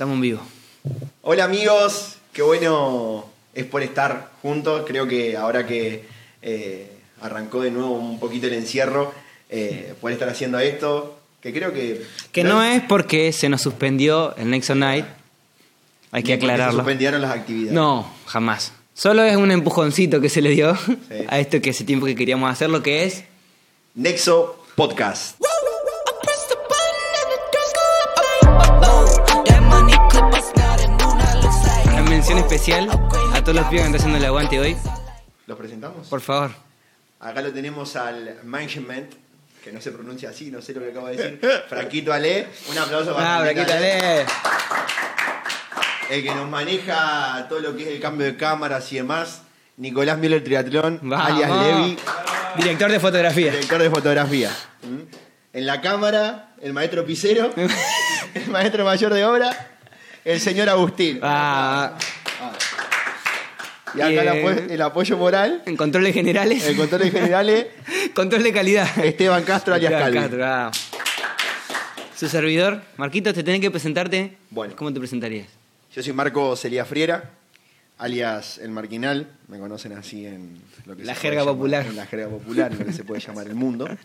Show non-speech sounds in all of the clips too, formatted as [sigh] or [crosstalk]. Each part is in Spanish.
Estamos en vivo. Hola amigos, qué bueno es por estar juntos. Creo que ahora que eh, arrancó de nuevo un poquito el encierro, eh, por estar haciendo esto, que creo que... Que no es porque se nos suspendió el Nexo Night. Hay que porque Se aclararlo. suspendieron las actividades. No, jamás. Solo es un empujoncito que se le dio Sí. [laughs] a esto que hace tiempo que queríamos hacer, lo que es Nexo Podcast. Mención especial a todos los pibes que están haciendo el aguante hoy. ¿Los presentamos? Por favor. Acá lo tenemos al management, que no se pronuncia así, no sé lo que acabo de decir. [laughs] Franquito Ale. Un aplauso para Ah, Franquito Ale. El que nos maneja todo lo que es el cambio de cámaras y demás. Nicolás Miller Triatlón, alias. Levi, Director de fotografía. director de fotografía. ¿Mm? En la cámara, el maestro Picero, [laughs] el maestro mayor de obra, el señor Agustín. Ah, Y acá el, apo- el apoyo moral, en controles generales. el control de generales, [laughs] Control de calidad. Esteban Castro alias Esteban Calvi. Castro, ah. Su servidor, Marquitos, te tenés que presentarte. Bueno. ¿Cómo te presentarías? Yo soy Marco Celia Friera, alias El Marquinal, me conocen así en lo que La se jerga popular. llamar- en la jerga popular, en lo que se puede llamar el mundo. [laughs]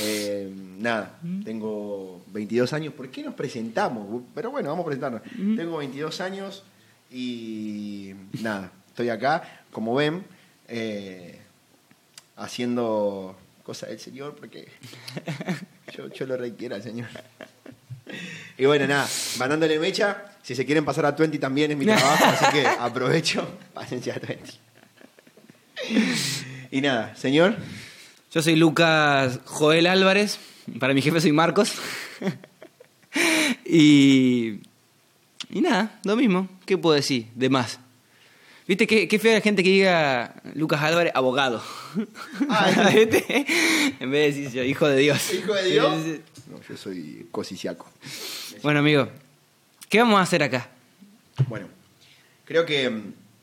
Eh, nada, tengo 22 años. ¿Por qué nos presentamos? Pero bueno, vamos a presentarnos. Tengo 22 años y nada, estoy acá, como ven, eh, haciendo cosas del Señor porque [laughs] yo, yo lo requiero al Señor. Y bueno, nada, mandándole mecha. Si se quieren pasar a 20 también es mi trabajo, [laughs] así que aprovecho, [laughs] pásense a 20. Y nada, señor, Yo soy Lucas Joel Álvarez. Para mi jefe soy Marcos. y. Y nada, lo mismo. ¿Qué puedo decir? De más. ¿Viste qué, qué fea la gente que diga Lucas Álvarez, abogado? Ah, [laughs] ¿Viste? en vez de decir yo, hijo de Dios. hijo de Dios. Sí, sí, sí. No, yo soy cosiciaco. Bueno, amigo, ¿qué vamos a hacer acá? Bueno, creo que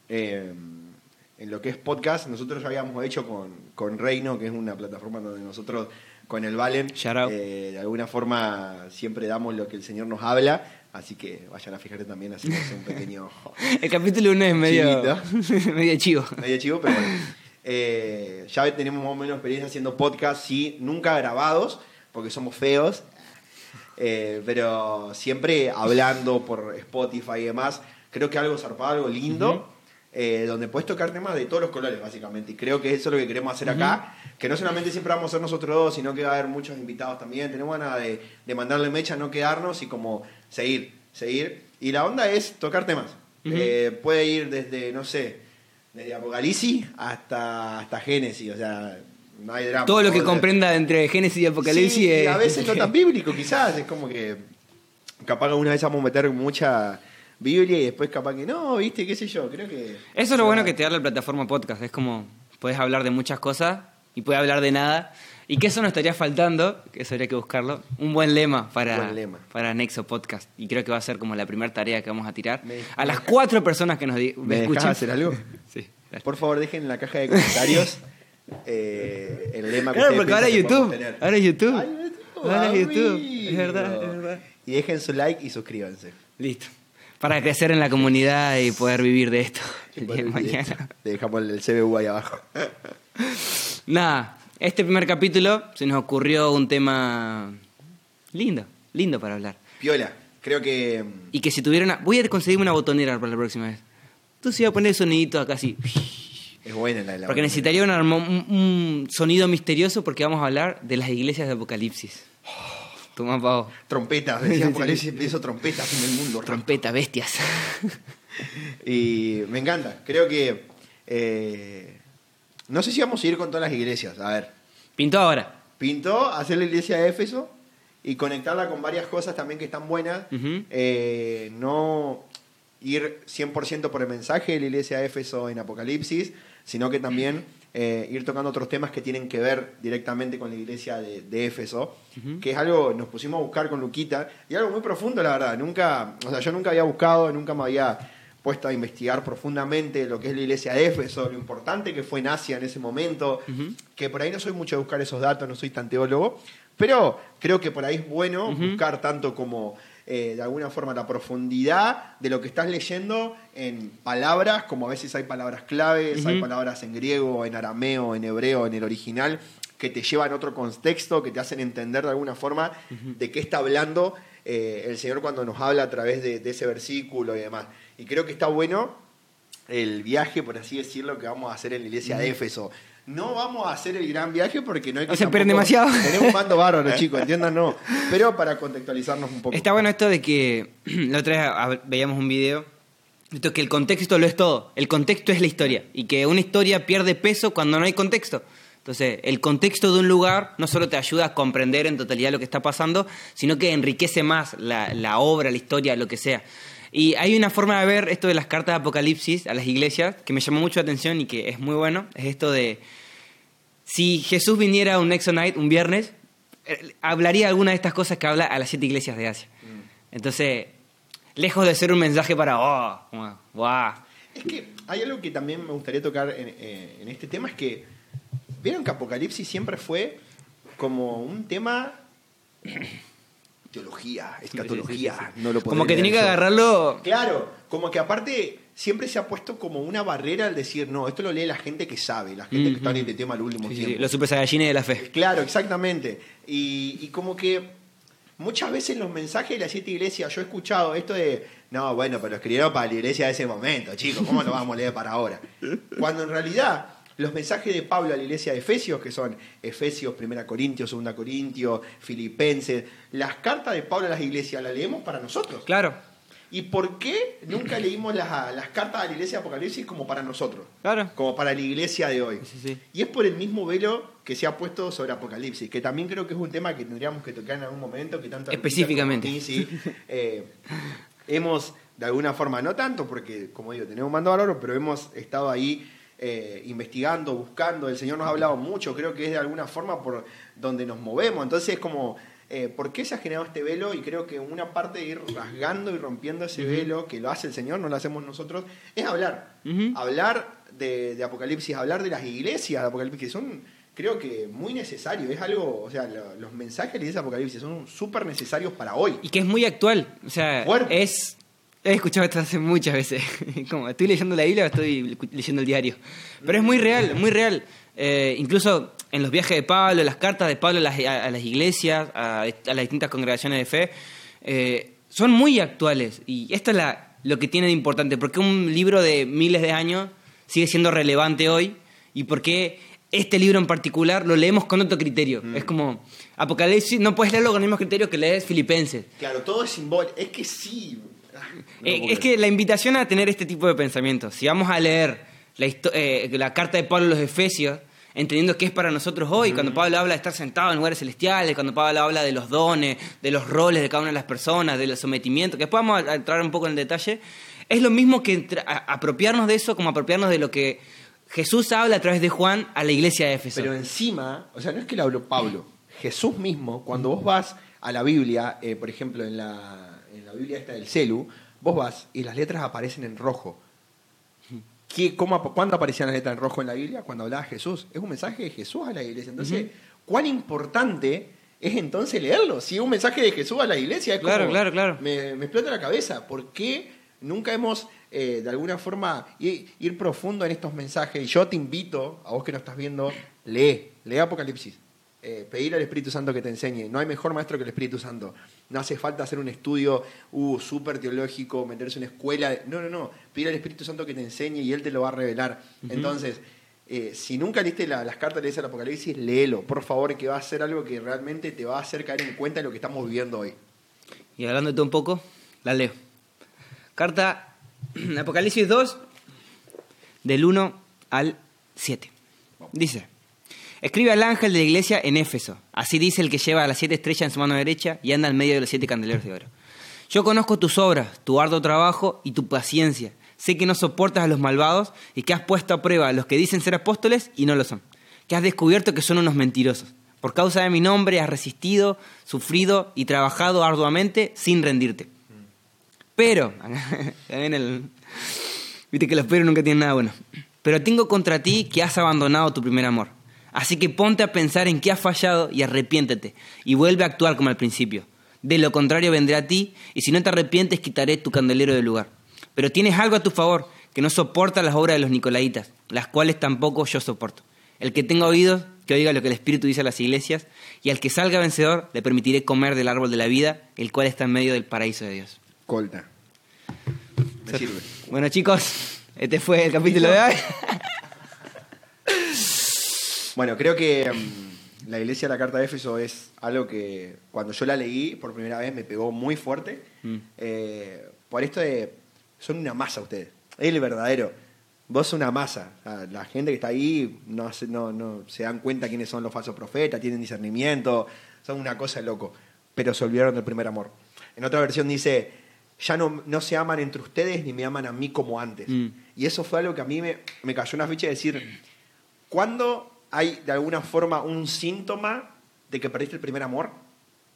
eh, en lo que es podcast, nosotros ya habíamos hecho con, con Reino, que es una plataforma donde nosotros con el Valen, eh, de alguna forma siempre damos lo que el Señor nos habla, así que vayan a fijarse también, así que es un pequeño... [laughs] El capítulo 1 es medio, [laughs] medio chivo. medio chivo, pero bueno. Eh, ya tenemos más o menos experiencia haciendo podcasts, sí, nunca grabados, porque somos feos, eh, pero siempre hablando por Spotify y demás. Creo que algo zarpado, algo lindo, eh, donde puedes tocar temas de todos los colores, básicamente. Y creo que eso es lo que queremos hacer acá, que no solamente siempre vamos a ser nosotros dos, sino que va a haber muchos invitados también. Tenemos ganas de, de mandarle mecha, no quedarnos y como seguir, seguir. Y la onda es tocar temas. Eh, puede ir desde, no sé, desde Apocalipsis hasta, hasta Génesis, o sea, no hay drama. Todo lo que comprenda entre Génesis y Apocalipsis sí, y es- a veces no [laughs] tan bíblico, quizás, es como que capaz que alguna vez vamos a meter mucha Biblia y después capaz que no, viste, qué sé yo, creo que... Eso es lo bueno que te da la plataforma podcast. Es como, puedes hablar de muchas cosas y puedes hablar de nada. Y que eso nos estaría faltando, que eso habría que buscarlo. Un buen lema para, Buen lema. para Nexo Podcast. Y creo que va a ser como la primera tarea que vamos a tirar. Me- a me las cuatro personas que nos ¿Me dejás escuchen. hacer algo? [laughs] Sí. dale. Por favor, dejen en la caja de comentarios [laughs] eh, el lema que Claro, porque ahora que YouTube. Ahora es YouTube. Ay, YouTube, Ahora es YouTube. amigo. Es verdad, es verdad. Y dejen su like y suscríbanse. Listo. Para crecer en la comunidad y poder vivir de esto el día de mañana. Le dejamos el CBU ahí abajo. Nada, este primer capítulo se nos ocurrió un tema lindo, lindo para hablar. Piola, creo que... Y que si tuviera una... Voy a conseguirme una botonera para la próxima vez. Entonces iba a poner soniditos acá así. Es buena la de la Porque necesitaría un, armo- un- un sonido misterioso porque vamos a hablar de las iglesias de Apocalipsis. Toma, pavo. Trompetas, [laughs] decía Apocalipsis, empiezo trompetas en el mundo. Trompeta, bestias. Y me encanta, creo que... eh, no sé si vamos a ir con todas las iglesias. A ver, Pintó ahora. pintó hacer la iglesia de Éfeso y conectarla con varias cosas también que están buenas. Eh, no ir 100% por el mensaje de la iglesia de Éfeso en Apocalipsis, sino que también eh, ir tocando otros temas que tienen que ver directamente con la iglesia de, de Éfeso, que es algo, nos pusimos a buscar con Luquita, y algo muy profundo, la verdad. Nunca, o sea, yo nunca había buscado, nunca me había puesto a investigar profundamente lo que es la iglesia de Éfeso, lo importante que fue en Asia en ese momento, que por ahí no soy mucho de buscar esos datos, no soy tan teólogo, pero creo que por ahí es bueno buscar tanto como eh, de alguna forma la profundidad de lo que estás leyendo en palabras, como a veces hay palabras claves, hay palabras en griego, en arameo, en hebreo, en el original, que te llevan a otro contexto, que te hacen entender de alguna forma de qué está hablando eh, el Señor cuando nos habla a través de, de ese versículo y demás. Y creo que está bueno el viaje, por así decirlo, que vamos a hacer en la iglesia de Éfeso. No vamos a hacer el gran viaje porque no hay que. No se esperen demasiado. Tenemos un mando bárbaro, [laughs] chicos, entiendan, no. Pero para contextualizarnos un poco. Está bueno esto de que [clears throat] la otra vez veíamos un video. Esto que el contexto lo es todo. El contexto es la historia. Y que una historia pierde peso cuando no hay contexto. Entonces, el contexto de un lugar no solo te ayuda a comprender en totalidad lo que está pasando, sino que enriquece más la, la obra, la historia, lo que sea. Y hay una forma de ver esto de las cartas de Apocalipsis a las iglesias que me llamó mucho la atención y que es muy bueno. Es esto de si Jesús viniera un Nexo Night un viernes, eh, hablaría alguna de estas cosas que habla a las siete iglesias de Asia. Entonces, lejos de ser un mensaje para, oh, wow. Es que hay algo que también me gustaría tocar en, eh, en este tema, es que vieron que Apocalipsis siempre fue como un tema teología, escatología, no lo Como que podré tenía que leer yo. agarrarlo. Claro, como que aparte siempre se ha puesto como una barrera al decir, no, esto lo lee la gente que sabe, la gente que está en este tema al último Sí, sí, tiempo. los super de la fe. Claro, exactamente. Y, y como que muchas veces los mensajes de las siete iglesias, yo he escuchado esto de, no, bueno, pero escribieron para la iglesia de ese momento, chicos, ¿cómo lo vamos a leer para ahora? Cuando en realidad los mensajes de Pablo a la iglesia de Efesios, que son Efesios, 1 Corintios, 2 Corintios, Filipenses, las cartas de Pablo a las iglesias las leemos para nosotros. Claro, ¿Y por qué nunca leímos las, las cartas de la iglesia de Apocalipsis como para nosotros? claro. Como para la iglesia de hoy. Sí, sí. Y es por el mismo velo que se ha puesto sobre Apocalipsis, que también creo que es un tema que tendríamos que tocar en algún momento, que tanto Específicamente. A mí, sí, [laughs] eh, hemos, de alguna forma, no tanto, porque, como digo, tenemos mando bárbaro, pero hemos estado ahí eh, investigando, buscando. El Señor nos ha hablado mucho, creo que es de alguna forma por donde nos movemos. Entonces, es como, eh, ¿por qué se ha generado este velo? Y creo que una parte de ir rasgando y rompiendo ese velo, que lo hace el Señor, no lo hacemos nosotros, es hablar. Hablar de, de Apocalipsis, hablar de las iglesias de Apocalipsis, que son, creo que, muy necesarios. Es algo, o sea, lo- los mensajes de de Apocalipsis son súper necesarios para hoy. Y que es muy actual. O sea, Fuerte. es. He escuchado esto hace muchas veces. [laughs] Como estoy leyendo la Biblia o estoy leyendo el diario. Pero es muy real, muy real. Eh, incluso en los viajes de Pablo, las cartas de Pablo a las, a- a las iglesias, a, a las distintas congregaciones de fe, eh, son muy actuales. Y esto es la- lo que tiene de importante. Porque un libro de miles de años sigue siendo relevante hoy? ¿Y por qué este libro en particular lo leemos con otro criterio? Es como Apocalipsis, no puedes leerlo con el mismo criterio que lees Filipenses. Claro, todo es simbólico. Es que sí. [laughs] Eh, es que la invitación a tener este tipo de pensamientos, si vamos a leer la, eh, la carta de Pablo a los Efesios, entendiendo que es para nosotros hoy, cuando Pablo habla de estar sentado en lugares celestiales, cuando Pablo habla de los dones, de los roles de cada una de las personas, del sometimiento, que después vamos a entrar un poco en el detalle, es lo mismo que apropiarnos de eso como apropiarnos de lo que Jesús habla a través de Juan a la iglesia de Éfeso. Pero encima, o sea, no es que lo habló Pablo, Jesús mismo, cuando vos vas a la Biblia, eh, por ejemplo, en la Biblia esta del celu, vos vas y las letras aparecen en rojo. ¿Qué, cómo, ¿Cuándo aparecían las letras en rojo en la Biblia? Cuando hablaba Jesús. Es un mensaje de Jesús a la iglesia. Entonces, ¿cuán importante es entonces leerlo? Si es un mensaje de Jesús a la iglesia, es Claro, como- claro, claro. Me, me explota la cabeza. ¿Por qué nunca hemos, eh, de alguna forma, ir, ir profundo en estos mensajes? Y yo te invito, a vos que no estás viendo, lee, lee Apocalipsis. Eh, pedir al Espíritu Santo que te enseñe. No hay mejor maestro que el Espíritu Santo. No hace falta hacer un estudio uh, súper teológico, meterse en una escuela. No, no, no. Pedir al Espíritu Santo que te enseñe y Él te lo va a revelar. Entonces, eh, si nunca leíste la- las cartas de ese Apocalipsis, léelo, por favor, que va a ser algo que realmente te va a hacer caer en cuenta de lo que estamos viviendo hoy. Y hablando de todo un poco, la leo. Carta [clears throat] Apocalipsis 2, del 1 al 7. Dice, escribe al ángel de la iglesia en Éfeso. Así dice el que lleva las siete estrellas en su mano derecha y anda en medio de los siete candeleros de oro. Yo conozco tus obras, tu arduo trabajo y tu paciencia. Sé que no soportas a los malvados y que has puesto a prueba a los que dicen ser apóstoles y no lo son. Que has descubierto que son unos mentirosos. Por causa de mi nombre has resistido, sufrido y trabajado arduamente sin rendirte. Pero, [laughs] viste que los pero nunca tienen nada bueno. Pero tengo contra ti que has abandonado tu primer amor. Así que ponte a pensar en qué has fallado y arrepiéntete y vuelve a actuar como al principio. De lo contrario vendré a ti, y si no te arrepientes quitaré tu candelero del lugar. Pero tienes algo a tu favor, que no soporta las obras de los nicolaitas, las cuales tampoco yo soporto. El que tenga oídos, que oiga lo que el Espíritu dice a las iglesias, y al que salga vencedor le permitiré comer del árbol de la vida, el cual está en medio del paraíso de Dios. Colta. Me sirve. Bueno chicos, este fue el capítulo de hoy. [laughs] Bueno, creo que mm, la iglesia de la carta de Éfeso es algo que cuando yo la leí por primera vez me pegó muy fuerte. Mm. Eh, por esto de, son una masa ustedes. Es el verdadero. Vos sos una masa. La gente que está ahí no, se- no, no se dan cuenta quiénes son los falsos profetas, tienen discernimiento, son una cosa de loco. Pero se olvidaron del primer amor. En otra versión dice, ya no, no se aman entre ustedes ni me aman a mí como antes. Mm. Y eso fue algo que a mí me, me cayó una ficha de decir, ¿cuándo hay de alguna forma un síntoma de que perdiste el primer amor?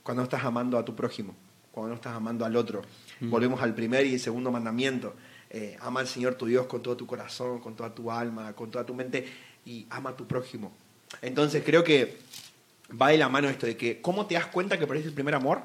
Cuando no estás amando a tu prójimo, cuando no estás amando al otro. Volvemos al primer y segundo mandamiento. Eh, ama al Señor tu Dios con todo tu corazón, con toda tu alma, con toda tu mente y ama a tu prójimo. Entonces creo que va de la mano esto de que, ¿cómo te das cuenta que perdiste el primer amor?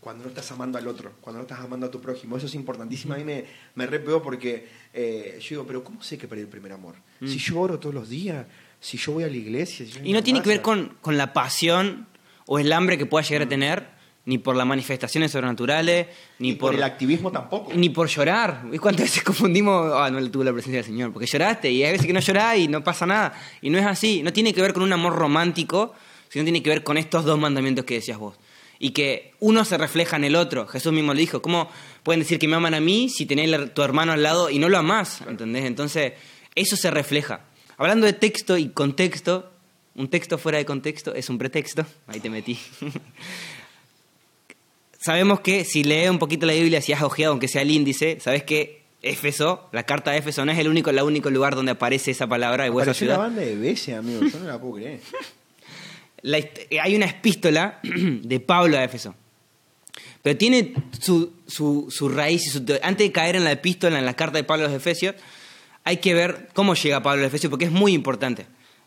Cuando no estás amando al otro, cuando no estás amando a tu prójimo. Eso es importantísimo. A mí me, me re porque eh, yo digo, pero ¿cómo sé que perdí el primer amor? Si yo oro todos los días, si yo voy a la iglesia. si. Y no tiene que ver masa. con, con la pasión o el hambre que pueda llegar a tener, ni por las manifestaciones sobrenaturales, ni Y por por, el activismo tampoco. ni por llorar. ¿Y cuántas veces [laughs] confundimos? Ah, no le tuve la presencia del Señor, porque lloraste, y hay veces que no llorás y no pasa nada. Y no es así. No tiene que ver con un amor romántico, sino tiene que ver con estos dos mandamientos que decías vos. Y que uno se refleja en el otro. Jesús mismo lo dijo. ¿Cómo pueden decir que me aman a mí si tenés a tu hermano al lado y no lo amás? ¿Entendés? Entonces, eso se refleja. Hablando de texto y contexto, un texto fuera de contexto es un pretexto. Ahí te metí. [laughs] Sabemos que si lees un poquito la Biblia, si has ojeado, aunque sea el índice, sabes que Éfeso, la carta de Éfeso, no es el único, el único lugar donde aparece esa palabra Apareció una banda de veces, amigo. Yo no la puedo creer. [laughs] La hist- hay una epístola [clears throat] de Pablo a Éfeso. Pero tiene su, su, su raíz y su teo- Antes de caer en la epístola, en la carta de Pablo a los Efesios, hay que ver cómo llega Pablo a Efesios, porque es muy importante.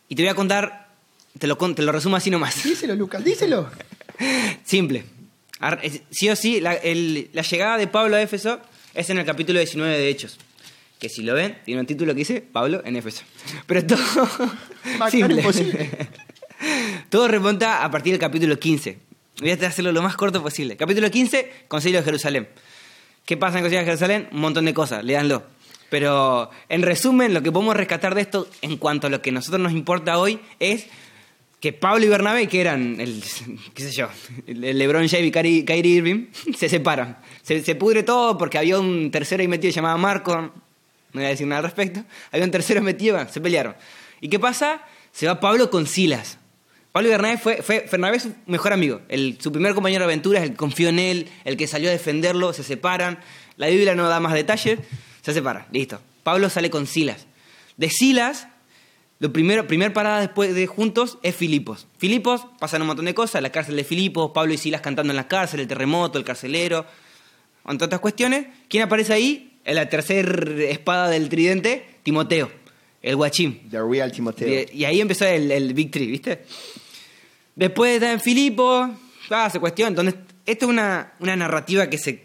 Y te voy a contar, te lo, te lo resumo así nomás. Díselo, Lucas, díselo. [laughs] Simple. Sí o sí, la, el- la llegada de Pablo a Éfeso es en el capítulo 19 de Hechos. Que si lo ven, tiene un título que dice Pablo en Éfeso. [laughs] Pero todo. [laughs] Simple. imposible. todo remonta a partir del capítulo 15. Voy a hacerlo lo más corto posible. Capítulo 15, Concilio de Jerusalén. ¿Qué pasa en el Concilio de Jerusalén? Un montón de cosas, léanlo. Pero en resumen, lo que podemos rescatar de esto en cuanto a lo que a nosotros nos importa hoy es que Pablo y Bernabé, que eran, el, [laughs] qué sé yo, el LeBron James y Kyrie, Irving, [laughs] se separan. Se, se pudre todo porque había un tercero ahí metido llamado Marco, no voy a decir nada al respecto, había un tercero metido, se pelearon. ¿Y qué pasa? Se va Pablo con Silas. Pablo y Bernabé fue, fue Bernabé su mejor amigo, el, su primer compañero de aventuras, el que confió en él, el que salió a defenderlo, se separan. La Biblia no da más detalles, se separan, listo. Pablo sale con Silas. De Silas, lo primero, primer parada después de juntos es Filipos. Filipos pasan un montón de cosas, la cárcel de Filipos, Pablo y Silas cantando en la cárcel, el terremoto, el carcelero, entre otras cuestiones. ¿Quién aparece ahí? En la tercera espada del tridente, Timoteo, el guachín. The Real Timoteo. Y, ahí empezó el, el Big Tree, ¿viste? Después está en Filipo, ah, se cuestiona. Entonces, esto es una, una narrativa que se,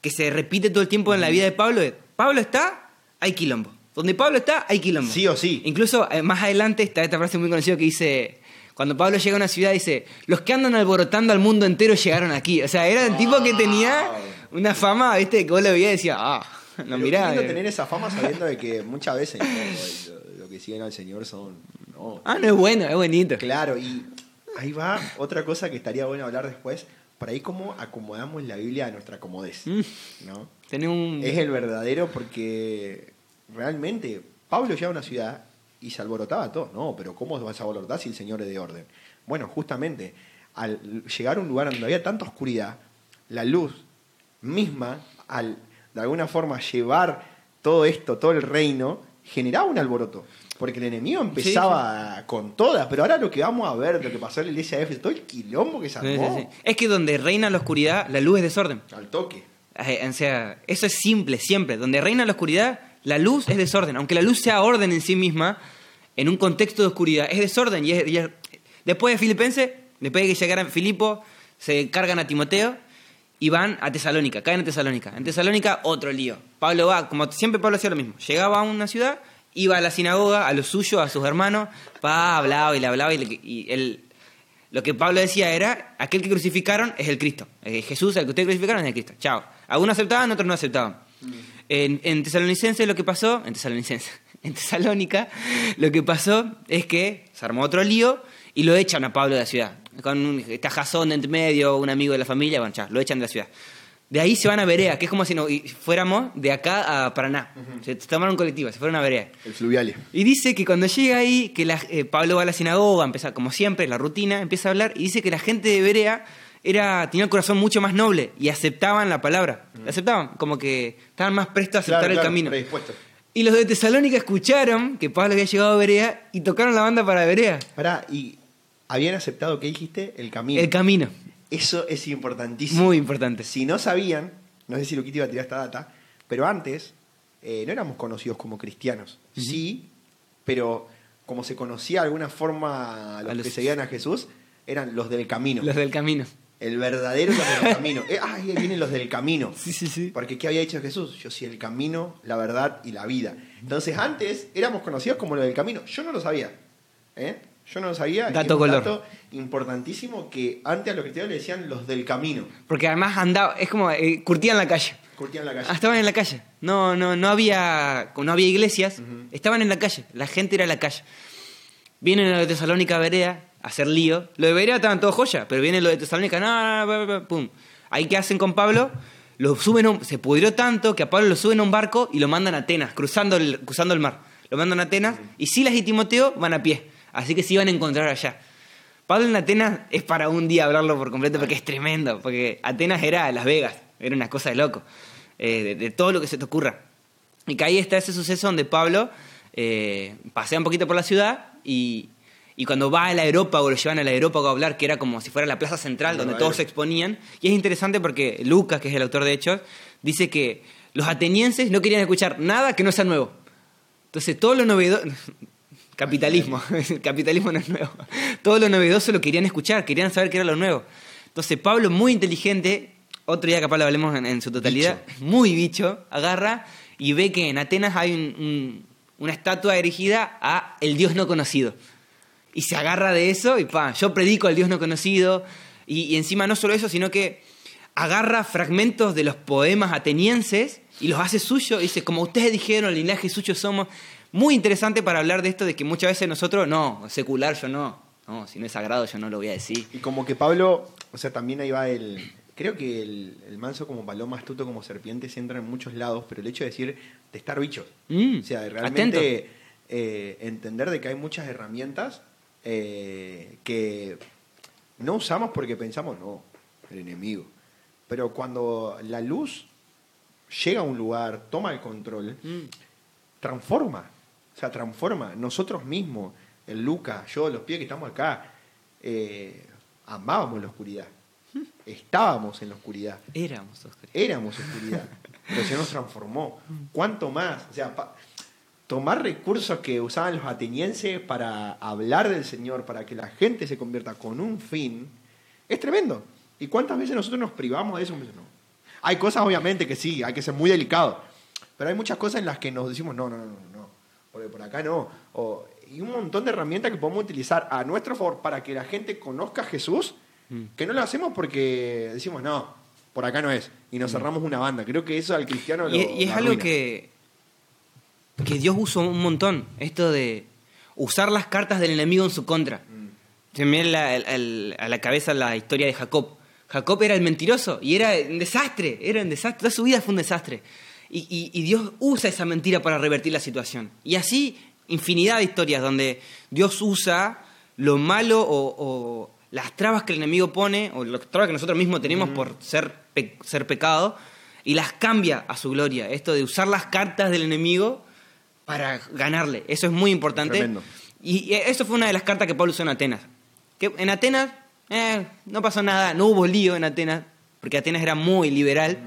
que se repite todo el tiempo en la vida de Pablo. es, Pablo está, hay quilombo. Donde Pablo está, hay quilombo. Sí o sí. Incluso eh, más adelante está esta frase muy conocida que dice, cuando Pablo llega a una ciudad, dice, los que andan alborotando al mundo entero llegaron aquí. O sea, era el tipo que tenía una fama, ¿viste? Que vos lo veías y decías, ah, [laughs] no, mirá. eh". tener esa fama sabiendo de que muchas veces no, lo, lo que siguen al Señor son. No. Ah, no es bueno, es bonito. Claro, y ahí va otra cosa que estaría bueno hablar después. Por ahí cómo acomodamos la Biblia a nuestra comodez. Mm. ¿no? Un... Es el verdadero porque realmente Pablo llega a una ciudad y se alborotaba a todos. No, pero ¿cómo vas a alborotar si el Señor es de orden? Bueno, justamente, al llegar a un lugar donde había tanta oscuridad, la luz misma, al de alguna forma llevar todo esto, todo el reino, generaba un alboroto. Porque el enemigo empezaba con todas, pero ahora lo que vamos a ver, lo que pasó en la iglesia de Éfeso, todo el quilombo que se armó. Es que donde reina la oscuridad, la luz es desorden. al toque. Eh, O sea, eso es simple, siempre. Donde reina la oscuridad, la luz es desorden. Aunque la luz sea orden en sí misma, en un contexto de oscuridad, es desorden. Y es- y es- Después de Filipenses, después de que llegaran Filipo, se cargan a Timoteo y van a Tesalónica, caen a Tesalónica. En Tesalónica, otro lío. Pablo va, como siempre Pablo hacía lo mismo, llegaba a una ciudad, iba a la sinagoga, a los suyos, a sus hermanos, pa, hablaba y le hablaba y, él- lo que Pablo decía era, aquel que crucificaron es el Cristo. Jesús, el que ustedes crucificaron es el Cristo. Chao. Algunos aceptaban, otros no aceptaban. En, en Tesalonicense lo que pasó, en Tesalonicense, [laughs] en Tesalónica, lo que pasó es que se armó otro lío y lo echan a Pablo de la ciudad. Con un está Jasón de entre medio, un amigo de la familia, bueno, ya, lo echan de la ciudad. De ahí se van a Berea, que es como si no, y fuéramos de acá a Paraná. Se tomaron colectivo, se fueron a Berea. El fluviale. Y dice que cuando llega ahí, que la- eh, Pablo va a la sinagoga, empieza, como siempre, la rutina, empieza a hablar, y dice que la gente de Berea era, tenía el corazón mucho más noble y aceptaban la palabra. La aceptaban, como que estaban más prestos a aceptar Claro, el claro, camino. predispuesto. Y los de Tesalónica escucharon que Pablo había llegado a Berea y tocaron la banda para Berea. Pará, y habían aceptado, ¿qué dijiste? El camino. El camino. Eso es importantísimo. Muy importante. Si no sabían, no sé si Luquito iba a tirar esta data, pero antes eh, no éramos conocidos como cristianos. Sí, pero como se conocía de alguna forma a los, A los- que seguían a Jesús, eran los del camino. Los del camino. El verdadero los del camino. Eh, ah, ahí vienen los del camino. [laughs] Sí, sí, sí. Porque ¿qué había dicho Jesús? Yo soy el camino, la verdad y la vida. Entonces antes éramos conocidos como los del camino. Yo no lo sabía. ¿eh? Yo no lo sabía. y Dato es un color. dato importantísimo que antes a los cristianos le decían los del camino. Porque además andaba, es como, eh, curtían la calle. Curtían la calle. Ah, estaban en la calle. No, no, no había, no había iglesias. Estaban en la calle. La gente era en la calle. Vienen a de Tesalónica a Berea a hacer lío. Lo de Berea estaban todos joya, pero viene lo de Tesalónica, no, no, no, no, pum. Ahí qué hacen con Pablo, lo suben un- se pudrió tanto que a Pablo lo suben a un barco y lo mandan a Atenas, cruzando el, cruzando el mar. Lo mandan a Atenas y Silas y Timoteo van a pie. Así que se iban a encontrar allá. Pablo en Atenas es para un día hablarlo por completo porque es tremendo. Porque Atenas era Las Vegas, era una cosa de loco. eh, de, de todo lo que se te ocurra. Y que ahí está ese suceso donde Pablo eh, pasea un poquito por la ciudad y, y cuando va al aerópago, lo llevan al aerópago a hablar, que era como si fuera la plaza central donde todos se exponían. Y es interesante porque Lucas, que es el autor de Hechos, dice que los atenienses no querían escuchar nada que no sea nuevo. Entonces todo lo novedoso... Capitalismo, [laughs] el capitalismo no es nuevo. Todo lo novedoso lo querían escuchar, querían saber qué era lo nuevo. Entonces Pablo, muy inteligente, otro día capaz lo hablemos en, en su totalidad, muy bicho, agarra y ve que en Atenas hay un- un- una estatua erigida a el Dios no conocido. Y se agarra de eso y pa, yo predico al Dios no conocido. Y, y encima no solo eso, sino que agarra fragmentos de los poemas atenienses y los hace suyos. Y dice, como ustedes dijeron, el linaje suyo somos. Muy interesante para hablar de esto, de que muchas veces nosotros, no, secular yo no. No, si no es sagrado yo no lo voy a decir. Y como que Pablo, o sea, también ahí va el. Creo que el, el manso como paloma, astuto como serpiente, se entra en muchos lados, pero el hecho de decir de estar bichos. Mm, o sea, de realmente eh, entender de que hay muchas herramientas eh, que no usamos porque pensamos, no, el enemigo. Pero cuando la luz llega a un lugar, toma el control, Mm. transforma. O sea, transforma. Nosotros mismos, el Lucas, yo, los pies que estamos acá, eh, amábamos la oscuridad. Estábamos en la oscuridad. Éramos oscuros. Éramos oscuridad. Pero se nos transformó. ¿Cuánto más? O sea, tomar recursos que usaban los atenienses para hablar del Señor, para que la gente se convierta con un fin, es tremendo. ¿Y cuántas veces nosotros nos privamos de eso? No. Hay cosas, obviamente, que sí, hay que ser muy delicado. Pero hay muchas cosas en las que nos decimos, no, no, no. Porque por acá no. O- y un montón de herramientas que podemos utilizar a nuestro favor para que la gente conozca a Jesús, que no lo hacemos porque decimos, no, por acá no es. Y nos cerramos una banda. Creo que eso al cristiano lo Y, y es algo que, que Dios usó un montón, esto de usar las cartas del enemigo en su contra. Se me viene la- el- el- a la cabeza la historia de Jacob. Jacob era el mentiroso y era un desastre, era un desastre, toda su vida fue un desastre. Y, y- y Dios usa esa mentira para revertir la situación. Y así, infinidad de historias donde Dios usa lo malo o, o las trabas que el enemigo pone, o las trabas que nosotros mismos tenemos por ser, pe- ser pecado, y las cambia a su gloria. Esto de usar las cartas del enemigo para ganarle. Eso es muy importante. Tremendo. Y eso fue una de las cartas que Pablo usó en Atenas. Que en Atenas eh, no pasó nada, no hubo lío en Atenas, porque Atenas era muy liberal.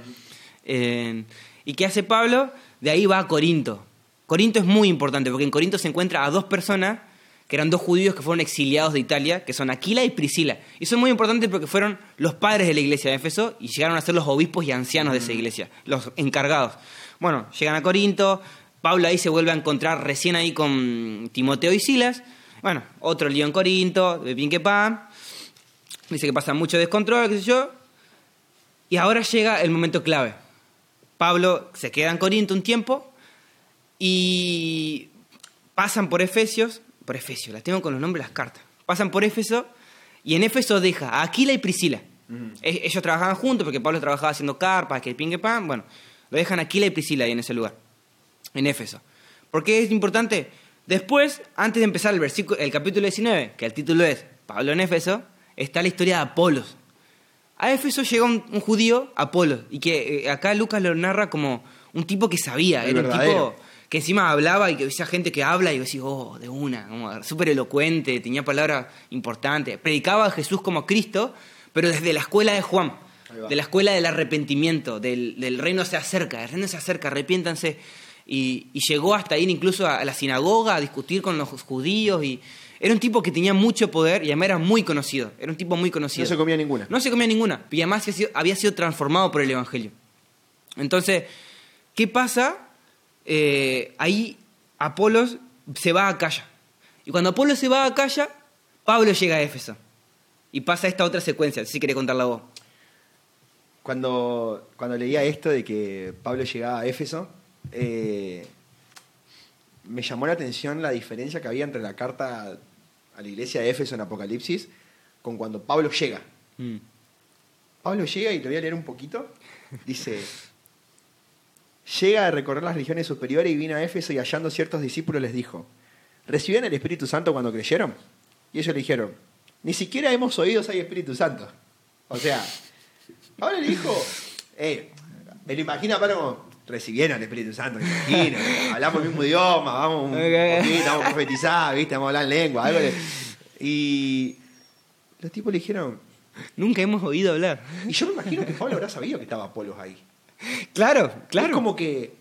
Eh, ¿Y qué hace Pablo? De ahí va a Corinto. Corinto es muy importante, porque en Corinto se encuentra a dos personas que eran dos judíos que fueron exiliados de Italia, que son Aquila y Priscila. Y son muy importantes porque fueron los padres de la iglesia de Éfeso y llegaron a ser los obispos y ancianos de esa iglesia, los encargados. Bueno, llegan a Corinto, Pablo ahí se vuelve a encontrar recién ahí con Timoteo y Silas. Bueno, otro lío en Corinto, de pin que pan. Dice que pasa mucho descontrol, qué sé yo. Y ahora llega el momento clave. Pablo se queda en Corinto un tiempo y pasan por Efesios, por Efesios, las tengo con los nombres de las cartas. Pasan por Éfeso y en Éfeso deja a Aquila y Priscila. E- Ellos trabajaban juntos porque Pablo trabajaba haciendo carpas, que pingue pan. Bueno, lo dejan Aquila y Priscila ahí en ese lugar, en Éfeso. ¿Por qué es importante? Después, antes de empezar el, versículo, el capítulo 19, que el título es Pablo en Éfeso, está la historia de Apolos. A Éfeso llega un, un judío, Apolos, y que eh, acá Lucas lo narra como un tipo que sabía, El era un tipo que encima hablaba y que veía gente que habla y decís, oh, de una, como súper elocuente, tenía palabras importantes, predicaba a Jesús como Cristo, pero desde la escuela de Juan, de la escuela del arrepentimiento, del, del reino se acerca, el reino se acerca, arrepiéntanse. Y, y llegó hasta ir incluso a, a la sinagoga a discutir con los judíos y era un tipo que tenía mucho poder y además era muy conocido, era un tipo muy conocido. No se comía ninguna. No se comía ninguna. Y además había sido- transformado por el Evangelio. Entonces, ¿qué pasa? Eh, ahí Apolos se va a Acaya. Y cuando Apolo se va a Acaya, Pablo llega a Éfeso. Y pasa esta otra secuencia, si querés contarla vos. Cuando, cuando leía esto de que Pablo llegaba a Éfeso, eh, me llamó la atención la diferencia que había entre la carta a la iglesia de Éfeso en Apocalipsis con cuando Pablo llega. Mm. Pablo llega y te voy a leer un poquito. Dice, llega a recorrer las regiones superiores y vino a Éfeso y hallando ciertos discípulos les dijo, ¿recibieron el Espíritu Santo cuando creyeron? Y ellos le dijeron, ni siquiera hemos oído si hay Espíritu Santo. O sea, Pablo le dijo, eh, me lo imagino a Pablo como, recibieron el Espíritu Santo, me imagino, hablamos el mismo idioma, vamos un Ok. poquito, vamos a profetizar, ¿viste? vamos a hablar en lengua, algo Y los tipos le dijeron, Nunca hemos oído hablar. y yo me imagino que Pablo habrá sabido que estaba Apolos ahí. Claro, claro. Es como que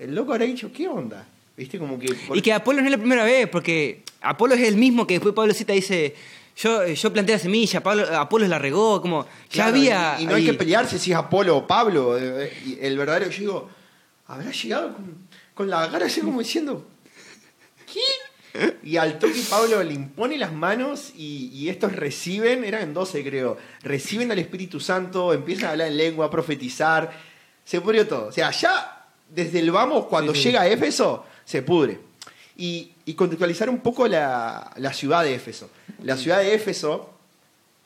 el loco habrá dicho, ¿qué onda? ¿Viste? Como que... Y que Apolo no es la primera vez, porque Apolo es el mismo que después Pablo cita dice, yo, yo planté la semilla, Pablo, Apolo la regó, como ya Claro, había... Y, y no hay ahí- que pelearse si es Apolo o Pablo. eh, eh, el verdadero, yo digo, habrá llegado con, con la cara así como diciendo, ¿qué? Y al toque Pablo le impone las manos y, y estos reciben, eran en 12 creo, reciben al Espíritu Santo, empiezan a hablar en lengua, a profetizar, se pudrió todo. O sea, ya desde el vamos, cuando Sí, sí. llega a Éfeso, se pudre. Y, y contextualizar un poco la, la ciudad de Éfeso. La ciudad de Éfeso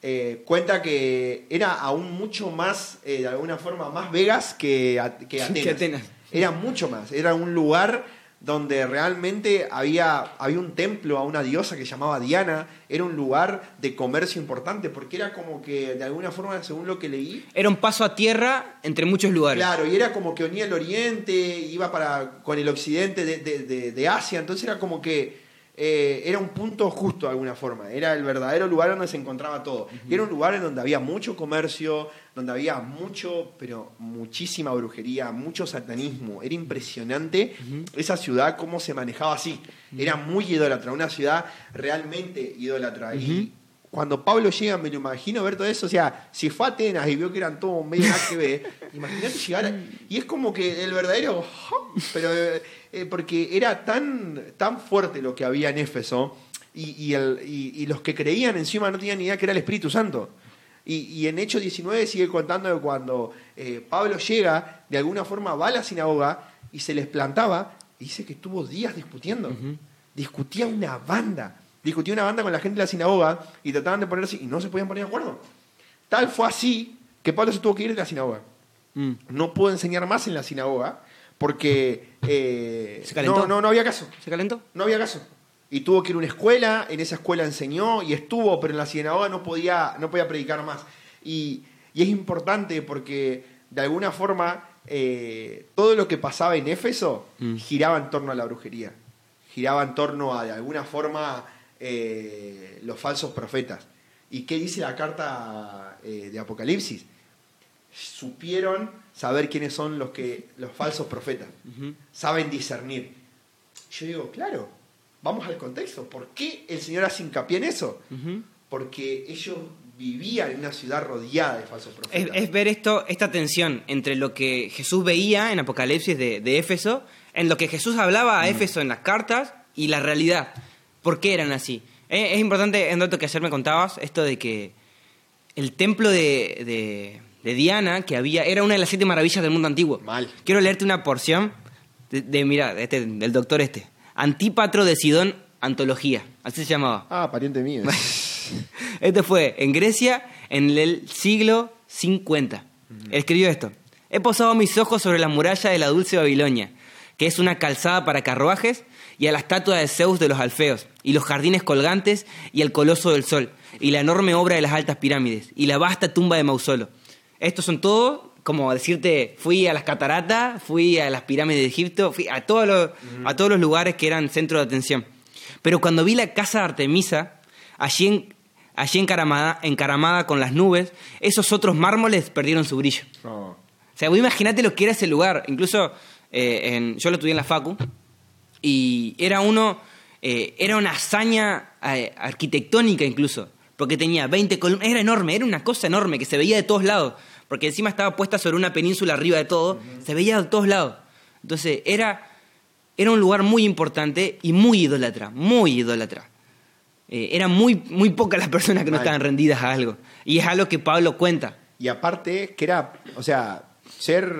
eh, cuenta que era aún mucho más, eh, de alguna forma, más Vegas que, A- [laughs] que Atenas. Que Atenas. Era mucho más. Era un lugar donde realmente había, había un templo a una diosa que llamaba Diana. Era un lugar de comercio importante porque era como que, de alguna forma, según lo que leí, Era un paso a tierra entre muchos lugares. Claro, y era como que unía el oriente, iba para con el occidente de, de- de- de Asia, entonces era como que eh, era un punto justo de alguna forma, era el verdadero lugar donde se encontraba todo. Era un lugar en donde había mucho comercio, donde había mucho, pero muchísima brujería, mucho satanismo. Era impresionante esa ciudad, cómo se manejaba así. Era muy idólatra, una ciudad realmente idólatra. Y cuando Pablo llega, me lo imagino ver todo eso. O sea, si fue a Atenas y vio que eran todos medio nada que ver, [laughs] imagínate llegar. a- y es como que el verdadero. Pero eh, porque era tan, tan fuerte lo que había en Éfeso. Y, y el- y- y los que creían encima no tenían ni idea que era el Espíritu Santo. Y, y en Hechos 19 sigue contando de cuando eh, Pablo llega, de alguna forma va a la sinagoga y se les plantaba, y dice que estuvo días discutiendo. Discutía una banda. Discutía una banda con la gente de la sinagoga y trataban de ponerse y no se podían poner de acuerdo. Tal fue así que Pablo se tuvo que ir de la sinagoga. Mm. No pudo enseñar más en la sinagoga porque eh, ¿Se calentó? no, no, no había caso. ¿Se calentó? No había caso. Y tuvo que ir a una escuela, en esa escuela enseñó y estuvo, pero en la sinagoga no podía, no podía predicar más. Y, y es importante porque de alguna forma eh, todo lo que pasaba en Éfeso Mm. giraba en torno a la brujería, giraba en torno a de alguna forma eh, los falsos profetas. ¿Y qué dice la carta eh, de Apocalipsis? Supieron saber quiénes son los, que, los falsos profetas saben discernir. Yo digo, claro, vamos al contexto. ¿Por qué el Señor hace hincapié en eso? Porque ellos vivían en una ciudad rodeada de falsos Es, profetas. es ver esto, esta tensión entre lo que Jesús veía en Apocalipsis de, de Éfeso, en lo que Jesús hablaba a Éfeso en las cartas y la realidad. ¿Por qué eran así? Es, es importante, es un dato que ayer me contabas, esto de que el templo de, de- de Diana que había era una de las siete maravillas del mundo antiguo. Mal. Quiero leerte una porción de, de, mira, de este, del doctor este. Antípatro de Sidón, Antología. Así se llamaba. Ah, pariente mío. [laughs] Esto fue en Grecia en el siglo 50. Escribió esto. He posado mis ojos sobre la muralla de la dulce Babilonia, que es una calzada para carruajes, y a la estatua de Zeus de los Alfeos, y los jardines colgantes, y el coloso del sol, y la enorme obra de las altas pirámides, y la vasta tumba de Mausolo. Estos son todos, como decirte, fui a las cataratas, fui a las pirámides de Egipto, fui a todos los, a todos los lugares que eran centro de atención. Pero cuando vi la casa de Artemisa, allí, en- allí encaramada, encaramada con las nubes, esos otros mármoles perdieron su brillo. No. O sea, vos imagínate lo que era ese lugar. Incluso eh, en- yo lo estudié en la Facu y era uno, eh, era una hazaña eh, arquitectónica incluso, porque tenía 20 columnas, era enorme, era una cosa enorme que se veía de todos lados, porque encima estaba puesta sobre una península arriba de todo, se veía de todos lados. Entonces era, era un lugar muy importante y muy idólatra, muy idólatra. Eh, eran muy, muy pocas las personas que no estaban rendidas a algo. Y es algo que Pablo cuenta. Y aparte, que era, o sea, ser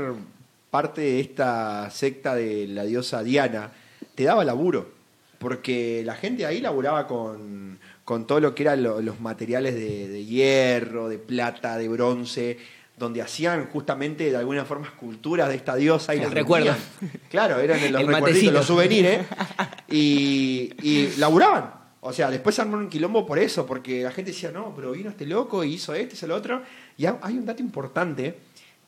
parte de esta secta de la diosa Diana te daba laburo, porque la gente ahí laburaba con, con todo lo que eran lo- los materiales de, de hierro, de plata, de bronce, donde hacían justamente de alguna forma esculturas de esta diosa y El las recuerdo. vendían. Claro, eran [laughs] los recuerditos, los souvenirs, [laughs] y, y laburaban. O sea, después se armó un quilombo por eso, porque la gente decía, no, pero vino este loco y hizo esto, hizo lo otro. Y ha- hay un dato importante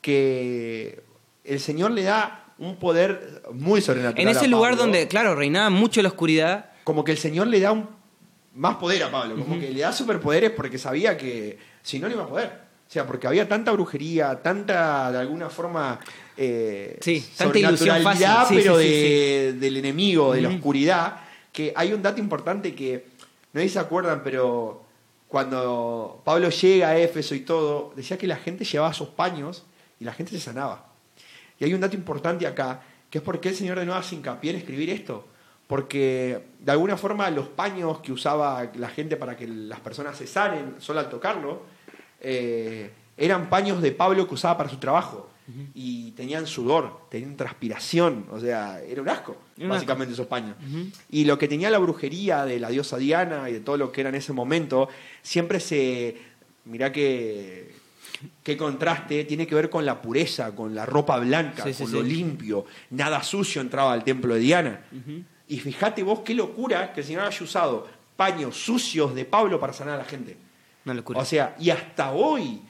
que el Señor le da un poder muy sobrenatural. En ese a lugar Pablo. donde, claro, reinaba mucho la oscuridad, Como que el Señor le da un más poder a Pablo, como que le da superpoderes porque sabía que si no, no iba a poder. O sea, porque había tanta brujería, tanta, de alguna forma, eh, Sí, tanta ilusión fácil. Sí, pero sí, de- del enemigo, de la oscuridad, que hay un dato importante que no sé si se acuerdan, pero cuando Pablo llega a Éfeso y todo, decía que la gente llevaba sus paños y la gente se sanaba. Y hay un dato importante acá, que es porque el Señor de nuevo hace hincapié en escribir esto. Porque de alguna forma los paños que usaba la gente para que las personas se sanen solo al tocarlo, eh, eran paños de Pablo que usaba para su trabajo. Y tenían sudor, tenían transpiración, o sea, era un asco, Era un básicamente esos paños. Y lo que tenía la brujería de la diosa Diana y de todo lo que era en ese momento, siempre se. Mirá que. Qué contraste, tiene que ver con la pureza, con la ropa blanca, Sí, sí, con sí. lo limpio. Nada sucio entraba al templo de Diana. Y fíjate vos qué locura que el Señor haya usado paños sucios de Pablo para sanar a la gente. Una locura. O sea, y hasta hoy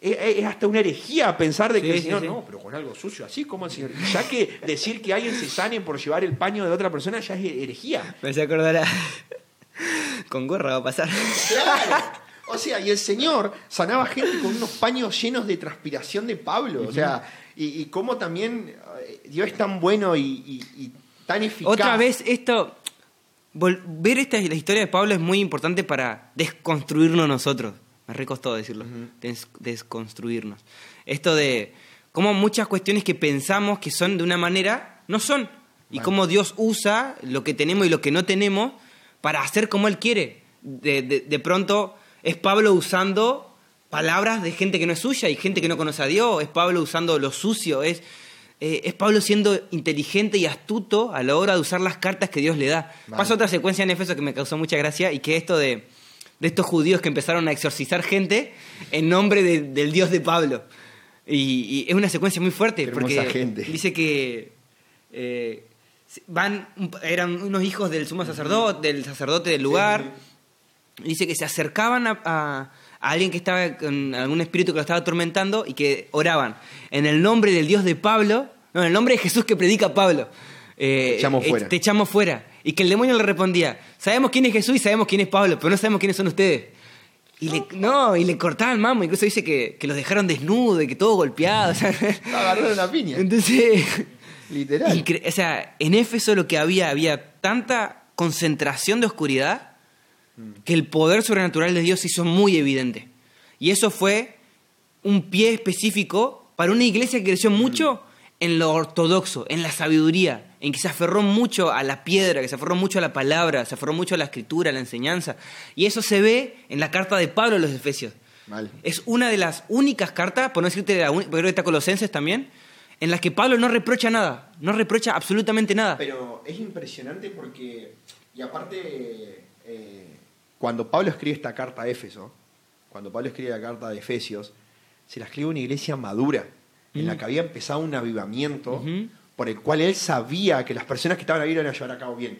es, es hasta una herejía pensar de que Sí, el sí, Señor, sí. no, pero con algo sucio, así como el Señor. Ya que decir que alguien se sane por llevar el paño de otra persona ya es herejía. Me hace acordar a... Con gorra va a pasar. Claro. O sea, y el Señor sanaba gente con unos paños llenos de transpiración de Pablo. O sea, y, y cómo también eh, Dios es tan bueno y, y- y tan eficaz. Otra vez esto... ver esta la historia de Pablo es muy importante para desconstruirnos nosotros. Me recostó decirlo. des- desconstruirnos. Esto de cómo muchas cuestiones que pensamos que son de una manera, no son. Y cómo Dios usa lo que tenemos y lo que no tenemos para hacer como Él quiere. De, de- de pronto es Pablo usando palabras de gente que no es suya y gente que no conoce a Dios. Es Pablo usando lo sucio. Es, eh, es Pablo siendo inteligente y astuto a la hora de usar las cartas que Dios le da. Vale. Pasa otra secuencia en Éfeso que me causó mucha gracia y que esto de, de estos judíos que empezaron a exorcizar gente en nombre de- del Dios de Pablo. Y, y es una secuencia muy fuerte porque gente. dice que eh, van eran unos hijos del sumo sacerdote, del sacerdote del lugar. Dice que se acercaban a, a- a alguien que estaba con algún espíritu que lo estaba atormentando y que oraban en el nombre del Dios de Pablo, no, en el nombre de Jesús que predica Pablo. eh, Te echamos eh, fuera. Te echamos fuera. Y que el demonio le respondía, sabemos quién es Jesús y sabemos quién es Pablo, pero no sabemos quiénes son ustedes. Y le, no, y le cortaban mamo, incluso dice que, que los dejaron desnudos y que todo golpeado. [laughs] o sea, Agarraron la piña. entonces, Literal. o sea, en Éfeso lo que había, había tanta concentración de oscuridad que el poder sobrenatural de Dios se hizo muy evidente. Y eso fue un pie específico para una iglesia que creció mucho en lo ortodoxo, en la sabiduría, en que se aferró mucho a la piedra, que se aferró mucho a la palabra, se aferró mucho a la escritura, a la enseñanza. Y eso se ve en la carta de Pablo a los Efesios. Mal. Es una de las únicas cartas, por no decirte la única, porque creo que está Colosenses también, en las que Pablo no reprocha nada, no reprocha absolutamente nada. Pero es impresionante porque, y aparte, eh, cuando Pablo escribe esta carta a Éfeso, cuando Pablo escribe la carta de Efesios, se la escribe una iglesia madura, en la que había empezado un avivamiento por el cual él sabía que las personas que estaban ahí lo iban a llevar a cabo bien.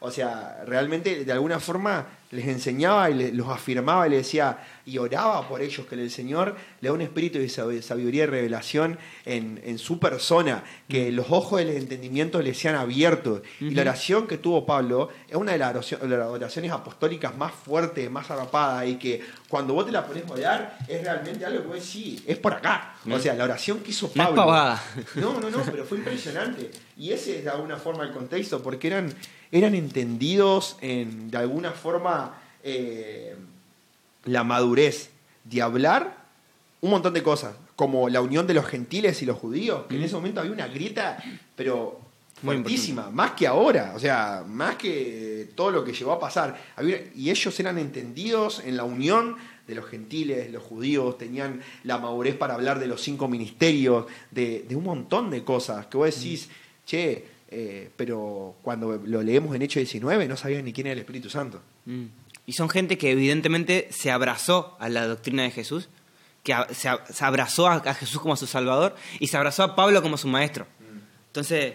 O sea, realmente de alguna forma les enseñaba y le- los afirmaba y le decía y oraba por ellos, que el Señor le da un espíritu de sab- sabiduría y revelación en, en su persona, que los ojos del entendimiento les sean abiertos. Y la oración que tuvo Pablo es una de las oraciones apostólicas más fuertes, más arrapadas y que cuando vos te la pones a orar es realmente algo que vos decís, sí, es por acá. O sea, la oración que hizo Pablo. No, no, no, pero fue impresionante. Y ese es de alguna forma el contexto, porque eran, eran entendidos en, de alguna forma, eh, la madurez de hablar un montón de cosas, como la unión de los gentiles y los judíos, que en ese momento había una grieta, pero Muy fuertísima, más que ahora, o sea, más que todo lo que llegó a pasar. Había- y ellos eran entendidos en la unión de los gentiles, los judíos, tenían la madurez para hablar de los cinco ministerios, de, de un montón de cosas, que vos decís, che, eh, pero cuando lo leemos en Hechos 19 no sabían ni quién era el Espíritu Santo. Mm. Y son gente que evidentemente se abrazó a la doctrina de Jesús, que a- se, a- abrazó a, a Jesús como su Salvador y se abrazó a Pablo como su maestro. Entonces,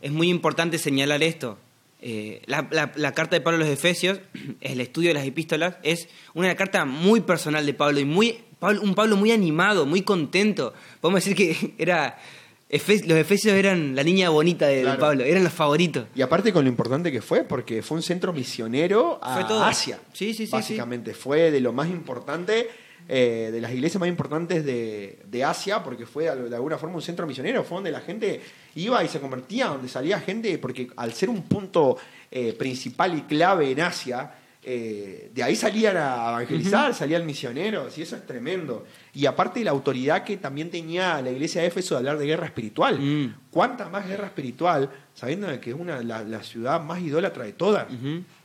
es muy importante señalar esto. Eh, la, la- la carta de Pablo a los Efesios, [clears throat] el estudio de las epístolas, es una carta muy personal de Pablo y muy, Pablo- un Pablo muy animado, muy contento. Podemos decir que [laughs] era, Los Efesios eran la niña bonita de, Claro. Pablo, eran los favoritos. Y aparte con lo importante que fue, porque fue un centro misionero a Fue todo. Asia. Sí, sí, sí, Básicamente fue de lo más importante, eh, de las iglesias más importantes de, de Asia, porque fue de de alguna forma un centro misionero, fue donde la gente iba y se convertía, donde salía gente, porque al ser un punto eh, principal y clave en Asia, eh, de ahí salían a evangelizar, salían misioneros, y eso es tremendo. Y aparte la autoridad que también tenía la iglesia de Éfeso de hablar de guerra espiritual. Mm. ¿Cuánta más guerra espiritual, sabiendo de que es una, la, la ciudad más idólatra de todas?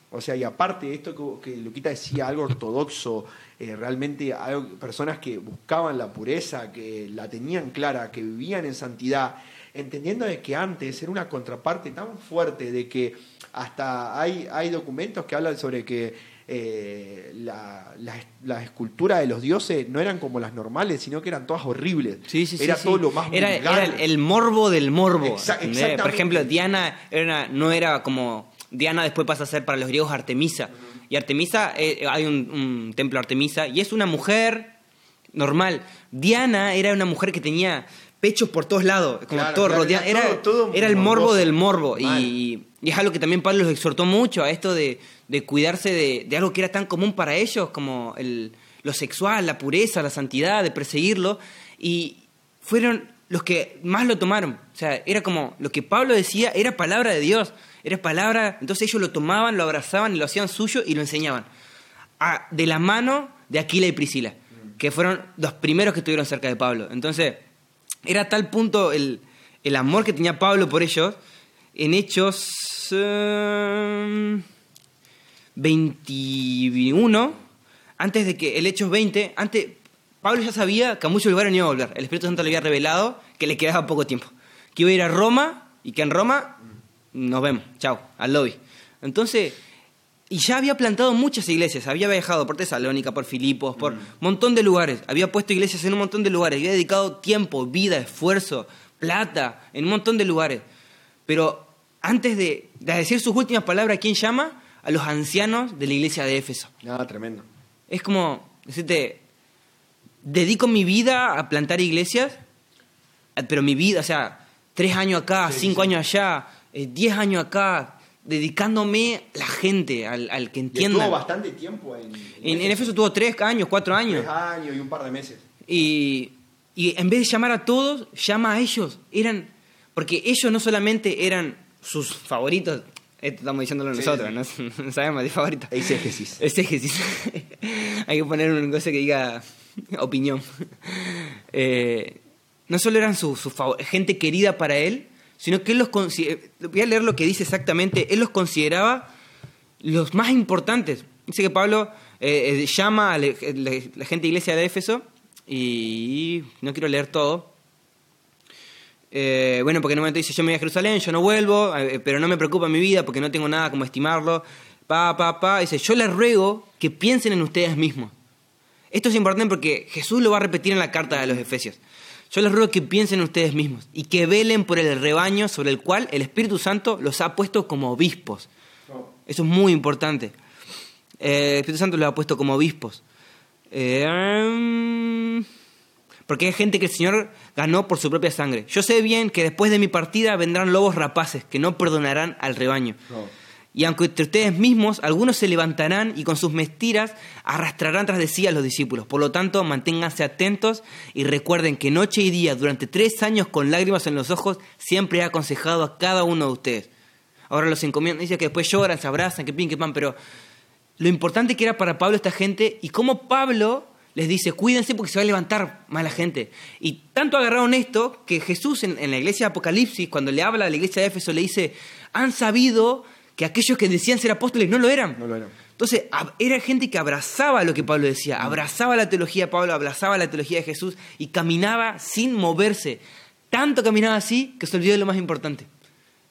O sea, y aparte esto que, que Luquita decía, algo ortodoxo, eh, realmente algo- personas que buscaban la pureza, que la tenían clara, que vivían en santidad, entendiendo de que antes era una contraparte tan fuerte de que hasta hay, hay documentos que hablan sobre que eh, la, la, la escultura de los dioses no eran como las normales, sino que eran todas horribles. Sí, sí, era sí. todo lo más era, vulgar. era el, el morbo del morbo. Exactamente. Por ejemplo, Diana era no era como. Diana después pasa a ser para los griegos Artemisa. Y Artemisa, eh, hay un, un templo Artemisa, y es una mujer normal. Diana era una mujer que tenía pechos por todos lados, como Claro, todo claro, rodeado. era Era, todo- todo era el morbo del morbo. Y, y es algo que también Pablo los exhortó mucho a esto de, de cuidarse de, de algo que era tan común para ellos como el, lo sexual, la pureza, la santidad, de perseguirlo. Y fueron los que más lo tomaron. O sea, era como lo que Pablo decía, era palabra de Dios. Era palabra, entonces ellos lo tomaban, lo abrazaban y lo hacían suyo y lo enseñaban. A- de la mano de Aquila y Priscila, que fueron los primeros que estuvieron cerca de Pablo. Entonces, era tal punto el, el amor que tenía Pablo por ellos, en Hechos eh, 21, antes de que, el Hechos 20, antes, Pablo ya sabía que a muchos lugares no iba a volver. El Espíritu Santo le había revelado que le quedaba poco tiempo. Que iba a ir a Roma y que en Roma nos vemos, chao, al lobby. Entonces, y ya había plantado muchas iglesias, había viajado por Tesalónica, por Filipos, por un montón de lugares, había puesto iglesias en un montón de lugares, había dedicado tiempo, vida, esfuerzo, plata, en un montón de lugares. Pero antes de, de decir sus últimas palabras, ¿quién llama? A los ancianos de la iglesia de Éfeso. Nada, tremendo. Es como decirte, dedico mi vida a plantar iglesias, eh, pero mi vida, o sea, tres años acá, Sí, cinco sí. años allá, eh, diez años acá, dedicándome a la gente, al, al que entienda. estuvo bastante tiempo en, En, en Éfeso tuvo tres años, cuatro años. Tres años y un par de meses. Y, y en vez de llamar a todos, llama a ellos. Eran, porque ellos no solamente eran sus favoritos, Esto estamos diciéndolo Sí, nosotros, sí. no, [laughs] sabemos de favorita. Eisegesis. Exégesis. [laughs] Hay que poner una cosa que diga opinión. [laughs] Eh, no solo eran su, su gente querida para él, sino que él los consi- voy a leer lo que dice exactamente, él los consideraba los más importantes. Dice que Pablo eh, eh, llama a la gente de iglesia de Éfeso y no quiero leer todo. Eh, bueno, porque en un momento dice, yo me voy a Jerusalén, yo no vuelvo, eh, pero no me preocupa mi vida porque no tengo nada como estimarlo. Pa, pa, pa. Dice, yo les ruego que piensen en ustedes mismos. Esto es importante porque Jesús lo va a repetir en la carta de los Efesios. Yo les ruego que piensen en ustedes mismos y que velen por el rebaño sobre el cual el Espíritu Santo los ha puesto como obispos. Eso es muy importante. Eh, el Espíritu Santo los ha puesto como obispos. Eh, porque hay gente que el Señor ganó por su propia sangre. Yo sé bien que después de mi partida vendrán lobos rapaces que no perdonarán al rebaño. No. Y aunque entre ustedes mismos algunos se levantarán y con sus mentiras arrastrarán tras de sí a los discípulos. Por lo tanto, manténganse atentos y recuerden que noche y día, durante tres años con lágrimas en los ojos, siempre he aconsejado a cada uno de ustedes. Ahora los encomiendan, dice que después lloran, se abrazan, que pin, que pan, pero lo importante que era para Pablo esta gente y cómo Pablo les dice, cuídense porque se va a levantar mala gente. Y tanto agarraron esto que Jesús en, en la iglesia de Apocalipsis, cuando le habla a la iglesia de Éfeso, le dice, han sabido que aquellos que decían ser apóstoles no lo eran. No lo eran. Entonces, era gente que abrazaba lo que Pablo decía, abrazaba la teología de Pablo, abrazaba la teología de Jesús y caminaba sin moverse. Tanto caminaba así que se olvidó de lo más importante.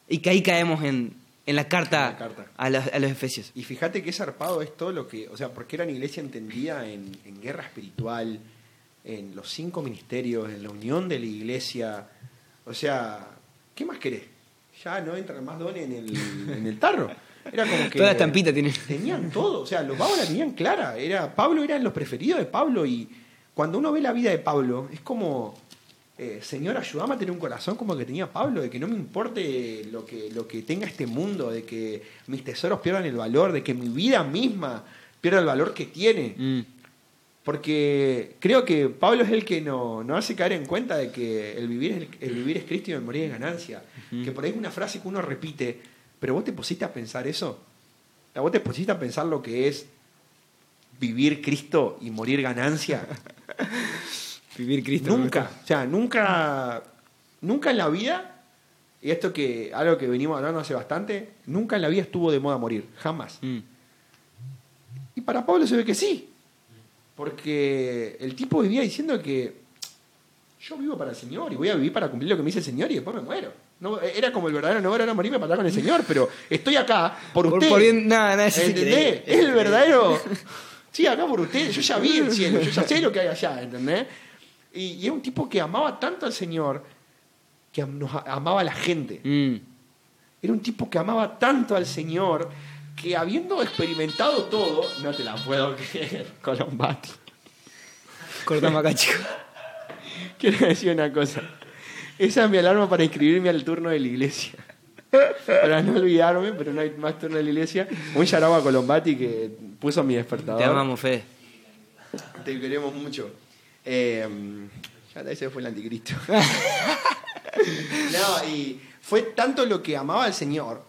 Y que ahí caemos en, en la carta, En la carta. A, los, a los Efesios. Y fíjate que zarpado es todo lo que, o sea, porque eran iglesia entendida en, en guerra espiritual, en los cinco ministerios, en la unión de la iglesia. O sea, ¿qué más querés? Ya no entran más dones en el, en el tarro. Era como que. Toda la estampita tiene. Tenían todo, o sea, los vagos la tenían clara. Era, Pablo eran los preferidos de Pablo y cuando uno ve la vida de Pablo, es como, eh, Señor, ayúdame a tener un corazón como el que tenía Pablo, de que no me importe lo que, lo que tenga este mundo, de que mis tesoros pierdan el valor, de que mi vida misma pierda el valor que tiene. Mm. Porque creo que Pablo es el que nos no hace caer en cuenta de que el vivir es, el, el vivir es Cristo y el morir es ganancia. Que por ahí es una frase que uno repite, pero vos te pusiste a pensar eso. Vos te pusiste a pensar lo que es vivir Cristo y morir ganancia. [laughs] Vivir Cristo. nunca, o sea, nunca, nunca en la vida, y esto que algo que venimos hablando hace bastante, nunca en la vida estuvo de moda morir, jamás. Mm. Y para Pablo se ve que sí. Porque el tipo vivía diciendo que yo vivo para el Señor y voy a vivir para cumplir lo que me dice el Señor y después me muero. No, era como el verdadero no era morirme para estar con el Señor, pero estoy acá por Por- usted. por nada, nada, eso es ¿Entendés? Es el verdadero. [laughs] Sí, acá por usted. Yo ya vi el cielo, yo ya sé lo que hay allá, ¿entendés? Y, y era un tipo que amaba tanto al Señor que nos amaba a la gente. Mm. Era un tipo que amaba tanto al Señor que habiendo experimentado todo, no te la puedo creer, [laughs] Colombati. Cortamos acá, chicos. [laughs] Quiero decir una cosa. Esa es mi alarma para inscribirme al turno de la iglesia. [laughs] Para no olvidarme, pero no hay más turno de la iglesia. Un yarabo a Colombati que puso mi despertador. Te amamos, Fede. Te queremos mucho. Eh, ya ese fue el anticristo. [laughs] no, y fue tanto lo que amaba al Señor,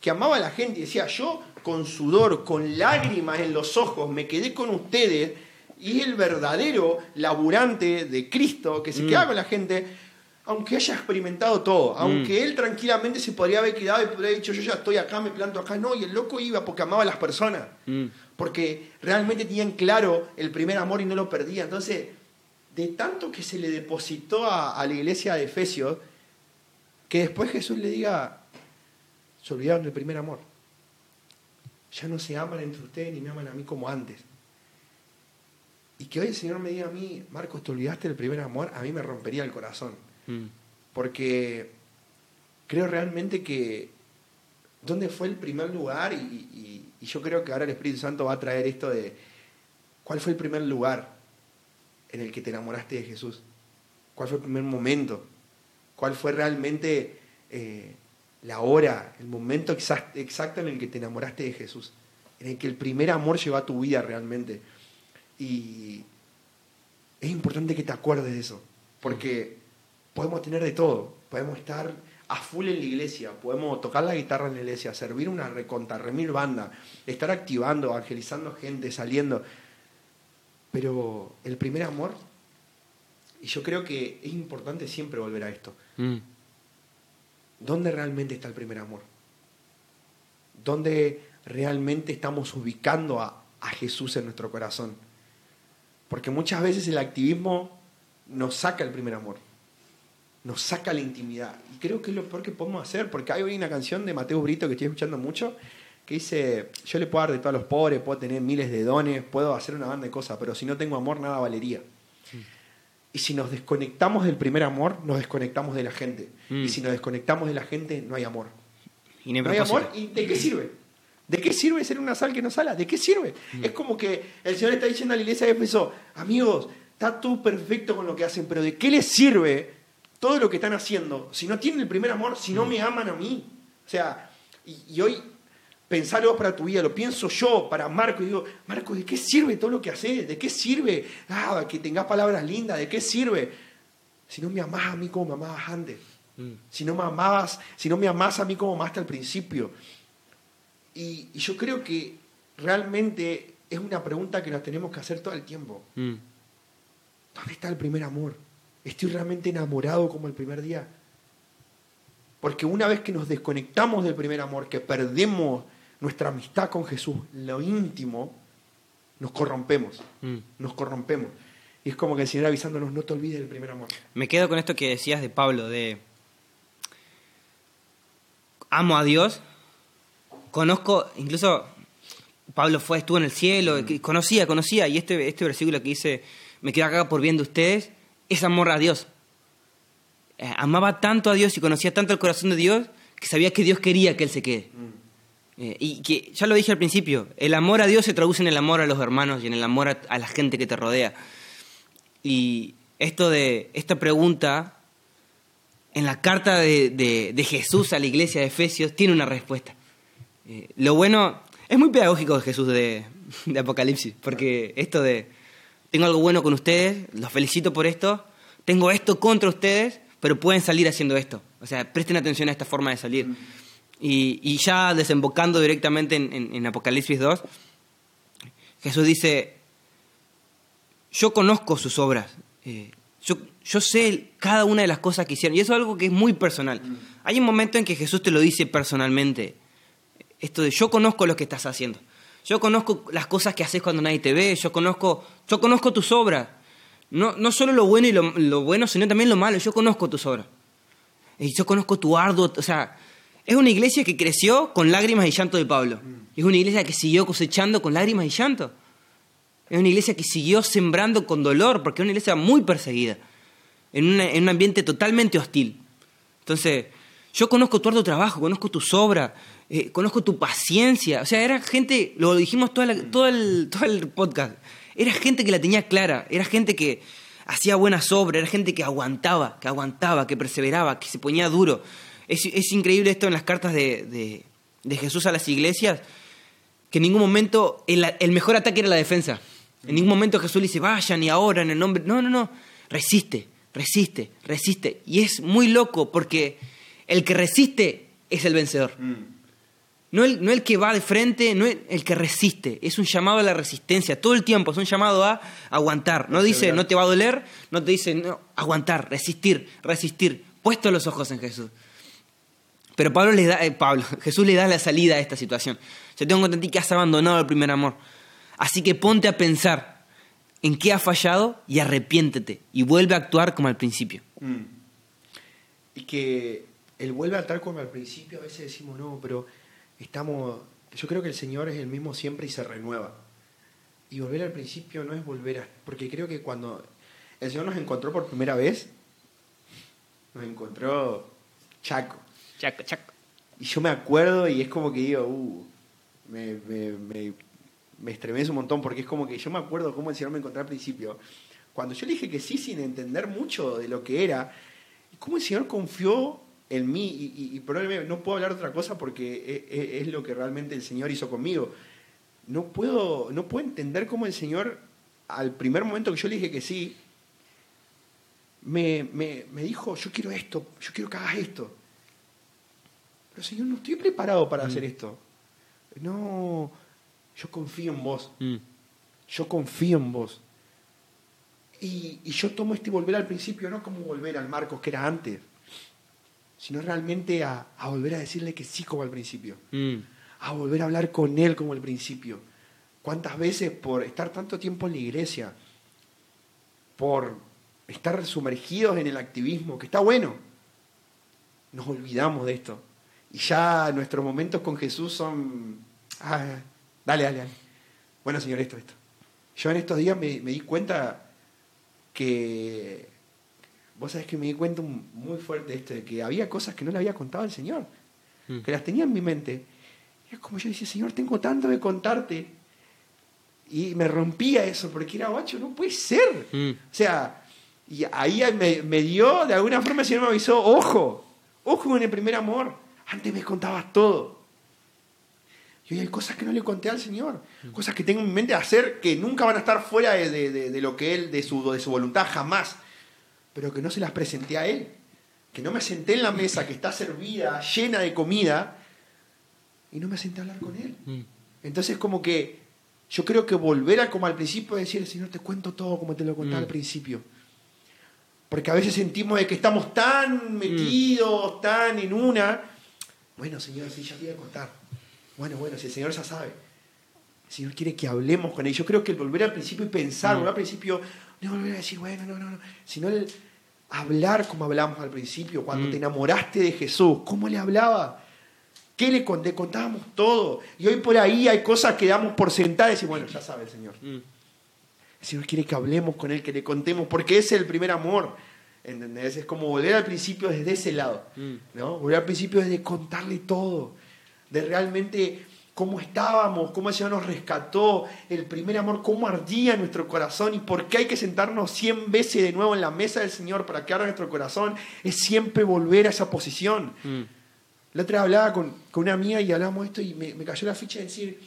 que amaba a la gente y decía, yo con sudor, con lágrimas en los ojos, me quedé con ustedes y es el verdadero laburante de Cristo que se queda con la gente, aunque haya experimentado todo, aunque él tranquilamente se podría haber quedado y podría haber dicho, yo ya estoy acá, me planto acá, no, y el loco iba porque amaba a las personas Mm. porque realmente tenían claro el primer amor y no lo perdían. Entonces, de tanto que se le depositó a, a la iglesia de Efesios, que después Jesús le diga, se olvidaron del primer amor. Ya no se aman entre ustedes ni me aman a mí como antes. Y que hoy el Señor me diga a mí, Marcos, te olvidaste del primer amor, a mí me rompería el corazón. Mm. Porque creo realmente que dónde fue el primer lugar y, y- y yo creo que ahora el Espíritu Santo va a traer esto de cuál fue el primer lugar en el que te enamoraste de Jesús, cuál fue el primer momento, cuál fue realmente eh, la hora, el momento exact- exacto en el que te enamoraste de Jesús, en el que el primer amor llegó a tu vida realmente. Y es importante que te acuerdes de eso, porque podemos tener de todo, podemos estar a full en la iglesia, podemos tocar la guitarra en la iglesia, servir una reconta, remir banda, estar activando, evangelizando gente, saliendo. Pero el primer amor, y yo creo que es importante siempre volver a esto. Mm. ¿Dónde realmente está el primer amor? ¿Dónde realmente estamos ubicando a, a Jesús en nuestro corazón? Porque muchas veces el activismo nos saca el primer amor, nos saca la intimidad. Y creo que es lo peor que podemos hacer, porque hay hoy una canción de Mateo Brito que estoy escuchando mucho, que dice, yo le puedo dar de todos los pobres, puedo tener miles de dones, puedo hacer una banda de cosas, pero si no tengo amor, nada valería. Y si nos desconectamos del primer amor, nos desconectamos de la gente. Mm. Y si nos desconectamos de la gente, no hay amor. Y no hay No hay propósito. amor, ¿y de qué sirve? ¿De qué sirve ser una sal que no sala? ¿De qué sirve? Mm. Es como que el Señor está diciendo a la iglesia de Éfeso, amigos, está todo perfecto con lo que hacen, pero ¿de qué les sirve todo lo que están haciendo si no tienen el primer amor, si Mm. no me aman a mí? O sea, y, y hoy pensar vos para tu vida, lo pienso yo para Marco y digo, Marco, ¿de qué sirve todo lo que haces? ¿De qué sirve ah, que tengas palabras lindas? ¿De qué sirve? Si no me amás a mí como me amabas antes Mm. si no me amabas, si no me amás a mí como amaste al principio. Y, y yo creo que realmente es una pregunta que nos tenemos que hacer todo el tiempo. Mm. ¿Dónde está el primer amor? ¿Estoy realmente enamorado como el primer día? Porque una vez que nos desconectamos del primer amor, que perdemos nuestra amistad con Jesús, lo íntimo, nos corrompemos, Mm. nos corrompemos. Y es como que el Señor avisándonos, no te olvides del primer amor. Me quedo con esto que decías de Pablo, de amo a Dios, conozco, incluso Pablo fue, estuvo en el cielo, que conocía, conocía, y este, este versículo que dice, me quedo acá por bien de ustedes, es amor a Dios. Eh, amaba tanto a Dios y conocía tanto el corazón de Dios que sabía que Dios quería que él se quede. Eh, y que, ya lo dije al principio, el amor a Dios se traduce en el amor a los hermanos y en el amor a, la gente que te rodea. Y esto de esta pregunta en la carta de, de- Jesús a la iglesia de Efesios tiene una respuesta. Eh, lo bueno, es muy pedagógico Jesús de, de Apocalipsis, porque esto de, tengo algo bueno con ustedes, los felicito por esto, tengo esto contra ustedes, pero pueden salir haciendo esto. O sea, presten atención a esta forma de salir. Y, y ya desembocando directamente en, en- en Apocalipsis 2, Jesús dice, yo conozco sus obras, eh, yo, yo sé cada una de las cosas que hicieron, y eso es algo que es muy personal. Hay un momento en que Jesús te lo dice personalmente, esto de yo conozco lo que estás haciendo, yo conozco las cosas que haces cuando nadie te ve, yo conozco, yo conozco tus obras, no, no solo lo bueno y lo, lo bueno, sino también lo malo, yo conozco tus obras. Y yo conozco tu arduo, o sea, es una iglesia que creció con lágrimas y llanto de Pablo. Es una iglesia que siguió cosechando con lágrimas y llanto. Es una iglesia que siguió sembrando con dolor, porque es una iglesia muy perseguida, en, en un ambiente totalmente hostil. Entonces, yo conozco tu arduo trabajo, conozco tus obras, eh, conozco tu paciencia. O sea, era gente, lo dijimos todo, el, todo el podcast, era gente que la tenía clara, era gente que hacía buenas obras, era gente que aguantaba, que aguantaba, que perseveraba, que se ponía duro. Es, es increíble esto en las cartas de, de- de Jesús a las iglesias, que en ningún momento el, el mejor ataque era la defensa. En ningún momento Jesús le dice, vayan y ahora en el nombre. No, no, no. Resiste, resiste, resiste. Y es muy loco porque el que resiste es el vencedor. No el, no el que va de frente, no el, el que resiste. Es un llamado a la resistencia. Todo el tiempo es un llamado a aguantar. No dice, no te va a doler. No te dice, no, aguantar, resistir, resistir. Puesto los ojos en Jesús. Pero Pablo le da, eh, Pablo, [laughs] Jesús le da la salida a esta situación. Yo tengo contra ti que has abandonado el primer amor. Así que ponte a pensar en qué has fallado y arrepiéntete y vuelve a actuar como al principio. Mm. Y que él vuelve a estar como al principio, a veces decimos, no, pero estamos, yo creo que el Señor es el mismo siempre y se renueva. Y volver al principio no es volver a, porque creo que cuando el Señor nos encontró por primera vez, nos encontró chaco. Chaco, chaco. Y yo me acuerdo y es como que digo, uh, me, me, me, me estremece un montón porque es como que yo me acuerdo cómo el Señor me encontró al principio. Cuando yo le dije que sí sin entender mucho de lo que era, cómo el Señor confió en mí y, y- probablemente no puedo hablar de otra cosa porque es, es- es lo que realmente el Señor hizo conmigo. No puedo, no puedo entender cómo el Señor, al primer momento que yo le dije que sí, me, me, me dijo, yo quiero esto, yo quiero que hagas esto. Pero Señor, no estoy preparado para hacer esto. No, yo confío en vos. Mm. Yo confío en vos. Y, y yo tomo este volver al principio, no como volver al Marcos que era antes, sino realmente a, a volver a decirle que sí como al principio. Mm. A volver a hablar con Él como al principio. ¿Cuántas veces por estar tanto tiempo en la iglesia, por estar sumergidos en el activismo, que está bueno, nos olvidamos de esto? Y ya nuestros momentos con Jesús son, ah, dale, dale, dale. Bueno, Señor, esto, esto. Yo en estos días me, me di cuenta que, vos sabés que me di cuenta muy fuerte de esto, de que había cosas que no le había contado al Señor, Mm. que las tenía en mi mente. Y es como yo decía, Señor, tengo tanto de contarte. Y me rompía eso, porque era guacho, no puede ser. Mm. O sea, y ahí me, me dio, de alguna forma el Señor me avisó, ojo, ojo en el primer amor, antes me contabas todo. Y hoy hay cosas que no le conté al Señor, cosas que tengo en mi mente de hacer que nunca van a estar fuera de, de- de- de lo que Él, de su, de su voluntad, jamás. Pero que no se las presenté a Él. Que no me senté en la mesa que está servida, llena de comida, y no me senté a hablar con Él. Mm. Entonces como que yo creo que volver a como al principio y decir, Señor, te cuento todo como te lo conté Mm. al principio. Porque a veces sentimos de que estamos tan metidos, tan en una. Bueno, Señor, sí, ya te voy a contar. Bueno, bueno, si el Señor ya sabe. El Señor quiere que hablemos con Él. Yo creo que el volver al principio y pensar, Mm. volver al principio, no volver a decir, bueno, no, no, no. Sino el hablar como hablamos al principio, cuando Mm. te enamoraste de Jesús. ¿Cómo le hablaba? ¿Qué le conté? Contábamos todo. Y hoy por ahí hay cosas que damos por sentadas y bueno, ya sabe el Señor. Mm. El Señor quiere que hablemos con Él, que le contemos, porque ese es el primer amor. ¿Entendés? Es como volver al principio desde ese lado. Mm. ¿no? Volver al principio desde contarle todo. De realmente cómo estábamos, cómo el Señor nos rescató, el primer amor, cómo ardía nuestro corazón y por qué hay que sentarnos 100 veces de nuevo en la mesa del Señor para que arda nuestro corazón. Es siempre volver a esa posición. Mm. La otra vez hablaba con, con una amiga y hablamos esto y me, me cayó la ficha de decir,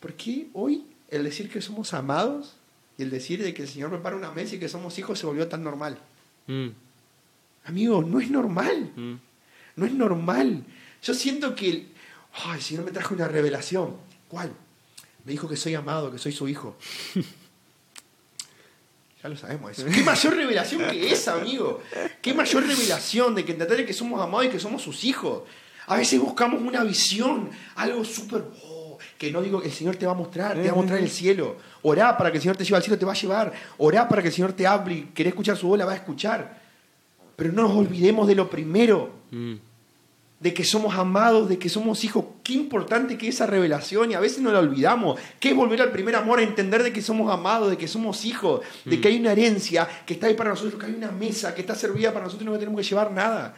¿por qué hoy el decir que somos amados y el decir de que el Señor prepara una mesa y que somos hijos se volvió tan normal? Mm. Amigo, no es normal, Mm. no es normal. Yo siento que el, ay, el Señor me trajo una revelación. ¿Cuál? Me dijo que soy amado, que soy su hijo. [laughs] Ya lo sabemos eso. ¿Qué mayor revelación que esa, amigo? ¿Qué mayor revelación de que entender que somos amados y que somos sus hijos? A veces buscamos una visión, algo súper... que no digo que el Señor te va a mostrar, te va a mostrar el cielo. Orá para que el Señor te lleve al cielo, te va a llevar. Orá para que el Señor te hable y querés escuchar su voz, la va a escuchar. Pero no nos olvidemos de lo primero, Mm. de que somos amados, de que somos hijos. Qué importante que esa revelación y a veces no la olvidamos. Que es volver al primer amor, a entender de que somos amados, de que somos hijos, de que hay una herencia que está ahí para nosotros, que hay una mesa que está servida para nosotros y no tenemos que llevar nada.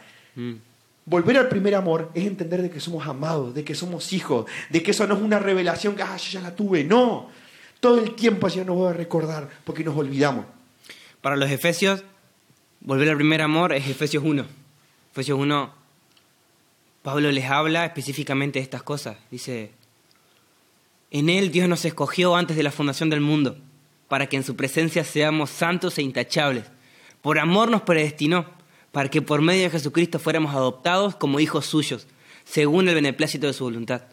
Volver al primer amor es entender de que somos amados, de que somos hijos, de que eso no es una revelación que ah, yo ya la tuve, no. Todo el tiempo así nos voy a recordar porque nos olvidamos. Para los Efesios, volver al primer amor es Efesios 1. Efesios 1, Pablo les habla específicamente de estas cosas. Dice, en Él Dios nos escogió antes de la fundación del mundo, para que en su presencia seamos santos e intachables. Por amor nos predestinó, para que por medio de Jesucristo fuéramos adoptados como hijos suyos, según el beneplácito de su voluntad.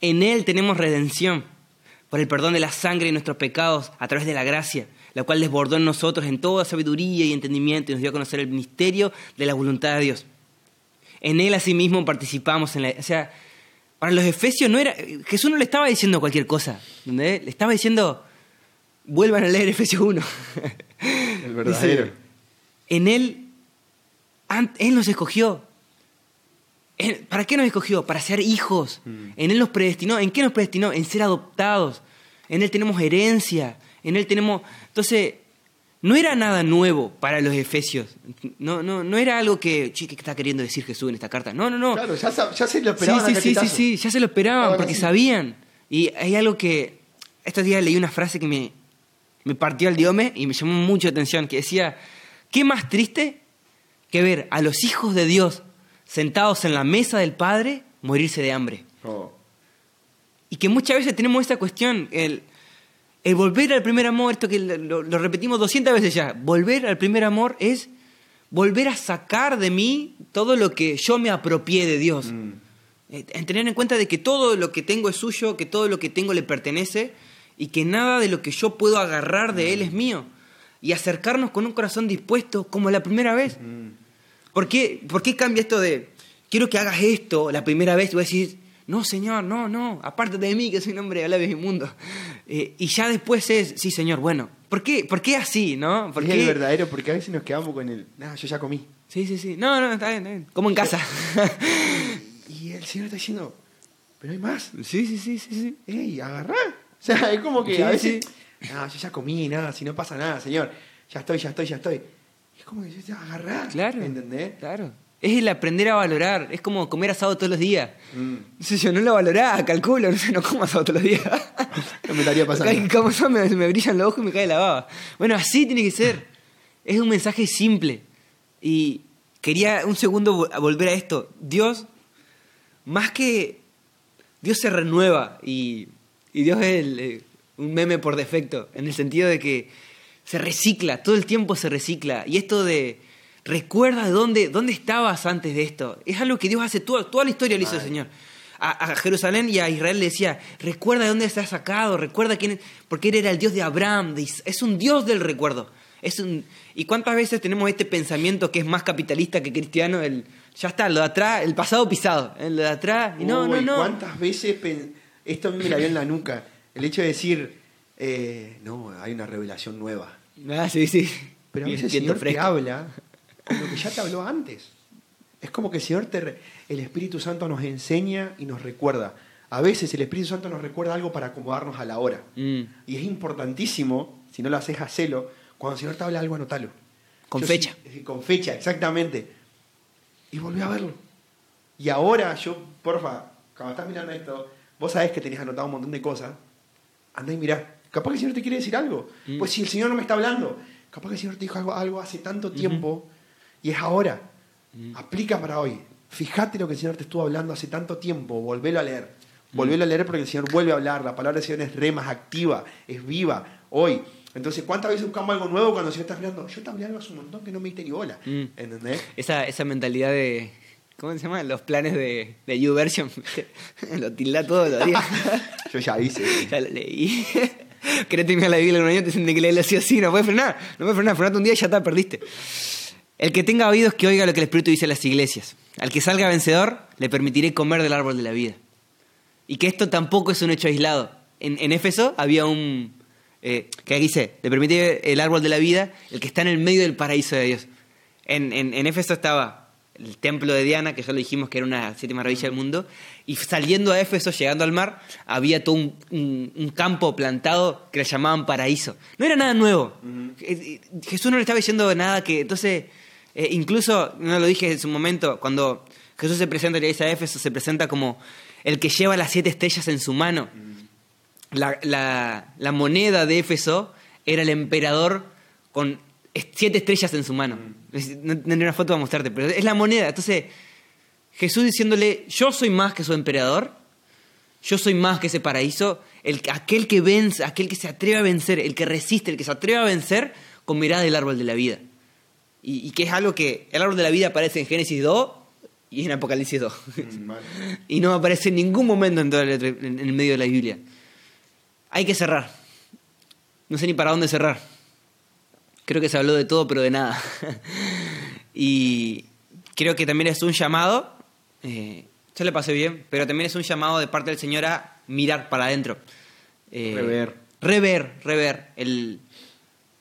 En Él tenemos redención, por el perdón de la sangre y nuestros pecados a través de la gracia, la cual desbordó en nosotros en toda sabiduría y entendimiento y nos dio a conocer el misterio de la voluntad de Dios. En Él asimismo participamos en la... O sea, para los efesios no era... Jesús no le estaba diciendo cualquier cosa, ¿entendés? Le estaba diciendo, vuelvan a leer Efesios 1. El verdadero. [laughs] Dice, en Él, Él nos escogió. ¿Para qué nos escogió? Para ser hijos. En Él nos predestinó. ¿En qué nos predestinó? En ser adoptados. En Él tenemos herencia. En Él tenemos... Entonces, no era nada nuevo para los efesios. No, no, no era algo que, "Che, ¿qué está queriendo decir Jesús en esta carta? No, no, no. Claro, ya, se lo Sí, esperaban sí, sí, sí, cachetazo. sí, ya se lo esperaban Ahora porque sí. sabían. Y hay algo que, estos días leí una frase que me, me partió el diome y me llamó mucho la atención, que decía, ¿qué más triste que ver a los hijos de Dios sentados en la mesa del Padre morirse de hambre? Oh. Y que muchas veces tenemos esta cuestión, el, el volver al primer amor, esto que lo, lo repetimos 200 veces ya, volver al primer amor es volver a sacar de mí todo lo que yo me apropié de Dios. Mm. Eh, En tener en cuenta de que todo lo que tengo es suyo, que todo lo que tengo le pertenece y que nada de lo que yo puedo agarrar de Él es mío. Y acercarnos con un corazón dispuesto como la primera vez. Mm. ¿Por qué, ¿Por qué cambia esto de, quiero que hagas esto la primera vez? Y voy a decir, no, Señor, no, no, apártate de mí, que soy un hombre de labios inmundos. Eh, y ya después es, sí, Señor, bueno, ¿por qué, ¿por qué así, no? ¿Por Es qué? el verdadero, porque a veces nos quedamos con el, nada, yo ya comí. Sí, sí, sí. No, no, está bien, está bien. Como en casa. [laughs] Y el Señor está diciendo, pero hay más. sí, sí, sí, sí, sí. ¡Ey, agarrá! O sea, es como que Sí, a veces, no, yo ya comí, nada, si no pasa nada, Señor. Ya estoy, ya estoy, ya estoy. Es como que yo te agarrá. Claro. ¿Entendés? Claro. Es el aprender a valorar. Es como comer asado todos los días. Mm. No sé, yo no lo valoraba, calculo, [laughs] no sé, no como asado todos los días. No me estaría pasando. Como eso me, me brillan los ojos y me cae la baba. Bueno, así tiene que ser. Es un mensaje simple. Y quería un segundo volver a esto. Dios, más que. Dios se renueva y, y Dios es el, eh, un meme por defecto, en el sentido de que se recicla, todo el tiempo se recicla. Y esto de. Recuerda de dónde, dónde estabas antes de esto. Es algo que Dios hace toda, toda la historia, lo hizo el Señor. A, a Jerusalén y a Israel le decía, recuerda de dónde has sacado, recuerda quién es, porque él era el Dios de Abraham, de es un Dios del recuerdo. Es un, ¿Y cuántas veces tenemos este pensamiento que es más capitalista que cristiano? El, ya está, lo de atrás, el pasado pisado, el de atrás, y no, no, Uy, no. ¿Cuántas veces esto a mí me la dio en la nuca? El hecho de decir, eh, no, hay una revelación nueva. Ah, sí, sí. Pero a veces el Señor te habla con lo que ya te habló antes. Es como que el Señor te re- el Espíritu Santo nos enseña y nos recuerda. A veces el Espíritu Santo nos recuerda algo para acomodarnos a la hora. Mm. Y es importantísimo, si no lo haces, hacelo. Cuando el Señor te habla algo, anótalo. Con Yo fecha. sí- con fecha, exactamente. Y volví a verlo. Y ahora yo, porfa, cuando estás mirando esto, vos sabés que tenés anotado un montón de cosas. Andá y mirá. Capaz que el Señor te quiere decir algo. Mm. Pues si el Señor no me está hablando, capaz que el Señor te dijo algo, algo hace tanto tiempo y es ahora. Mm. Aplica para hoy. Fíjate lo que el Señor te estuvo hablando hace tanto tiempo. Volvelo a leer. Volvelo a leer porque el Señor vuelve a hablar. La palabra del Señor es re más activa, es viva, hoy. Entonces, ¿cuántas veces buscamos algo nuevo cuando el Señor está hablando? Yo te hablé algo hace un montón que no me diste ni bola. Mm. ¿Entendés? Esa, esa mentalidad de. ¿Cómo se llama? Los planes de, de YouVersion. [laughs] lo tilda todos los días. [laughs] Yo ya hice. ya lo leí. [laughs] Querés terminar la Biblia en un año, te dicen que leerlo así o. No puedes frenar. No puedes frenar. Frenate un día y ya está, perdiste. El que tenga oídos, que oiga lo que el Espíritu dice a las iglesias. Al que salga vencedor, le permitiré comer del árbol de la vida. Y que esto tampoco es un hecho aislado. En, en Éfeso había un. Eh, que aquí dice: le permitiré el árbol de la vida, el que está en el medio del paraíso de Dios. En, en, en Éfeso estaba el templo de Diana, que ya lo dijimos que era una siete maravillas del mundo, y saliendo a Éfeso, llegando al mar, había todo un, un- un campo plantado que le llamaban paraíso. No era nada nuevo. Eh, eh, Jesús no le estaba diciendo nada que. Entonces, eh, incluso, no lo dije en su momento, cuando Jesús se presenta y le dice a Éfeso, se presenta como el que lleva las siete estrellas en su mano. La, la- la moneda de Éfeso era el emperador con siete estrellas en su mano. No tendré una foto para mostrarte, pero es la moneda. Entonces, Jesús diciéndole, yo soy más que su emperador, yo soy más que ese paraíso, el, aquel que vence, aquel que se atreve a vencer, el que resiste, el que se atreve a vencer, comerá del árbol de la vida. Y, y que es algo que el árbol de la vida aparece en Génesis 2 y en Apocalipsis 2. Mm, vale. [laughs] y no aparece en ningún momento en, todo el, en el medio de la Biblia. Hay que cerrar. No sé ni para dónde cerrar. Creo que se habló de todo, pero de nada. [laughs] y creo que también es un llamado, eh, yo le pasé bien, pero también es un llamado de parte del Señor a mirar para adentro. Eh, Rever. Rever, rever. El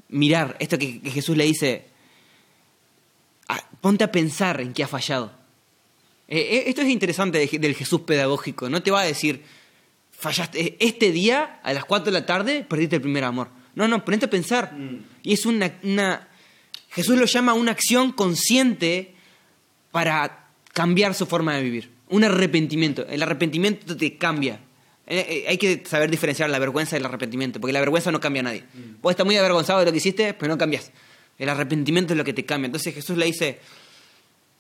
mirar, esto que, que Jesús le dice, ah, ponte a pensar en qué ha fallado. Eh, eh, esto es interesante de- del Jesús pedagógico. No te va a decir, fallaste, este día a las 4 de la tarde perdiste el primer amor. No, no, ponete a pensar. Mm. Y es una, una... Jesús lo llama una acción consciente para cambiar su forma de vivir. Un arrepentimiento. El arrepentimiento te cambia. Eh, eh, hay que saber diferenciar la vergüenza del arrepentimiento, porque la vergüenza no cambia a nadie. Vos estás muy avergonzado de lo que hiciste, pero no cambias. El arrepentimiento es lo que te cambia. Entonces Jesús le dice,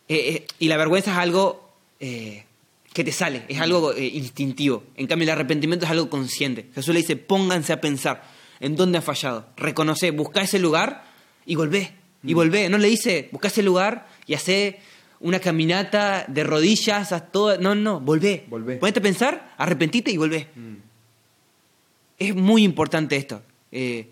eh, y la vergüenza es algo que te sale, es algo instintivo. En cambio, el arrepentimiento es algo consciente. Jesús le dice, pónganse a pensar en dónde ha fallado. Reconoce, busca ese lugar y volvé. Y volvé. No le dice, busca ese lugar y hace una caminata de rodillas a todo. No, no, volvé. Volvé. Ponete a pensar, arrepentite y volvé. Mm. Es muy importante esto. Eh,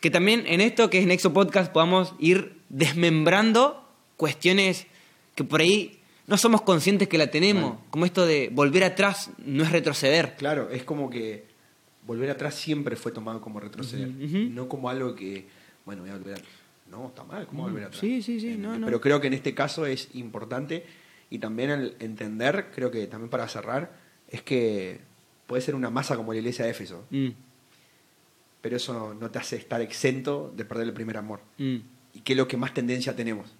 que también en esto que es Nexo Podcast podamos ir desmembrando cuestiones que por ahí no somos conscientes que la tenemos. Vale. Como esto de volver atrás no es retroceder. Claro, es como que volver atrás siempre fue tomado como retroceder, Ujú. no como algo que, bueno, voy a volver a- No, está mal, ¿cómo volver atrás? Sí, sí, sí, Eh, no, no. Pero creo que en este caso es importante y también el entender, creo que también para cerrar, es que puede ser una masa como la iglesia de Éfeso, Mm, pero eso no, te hace estar exento de perder el primer amor. mm, y qué es lo que más tendencia tenemos.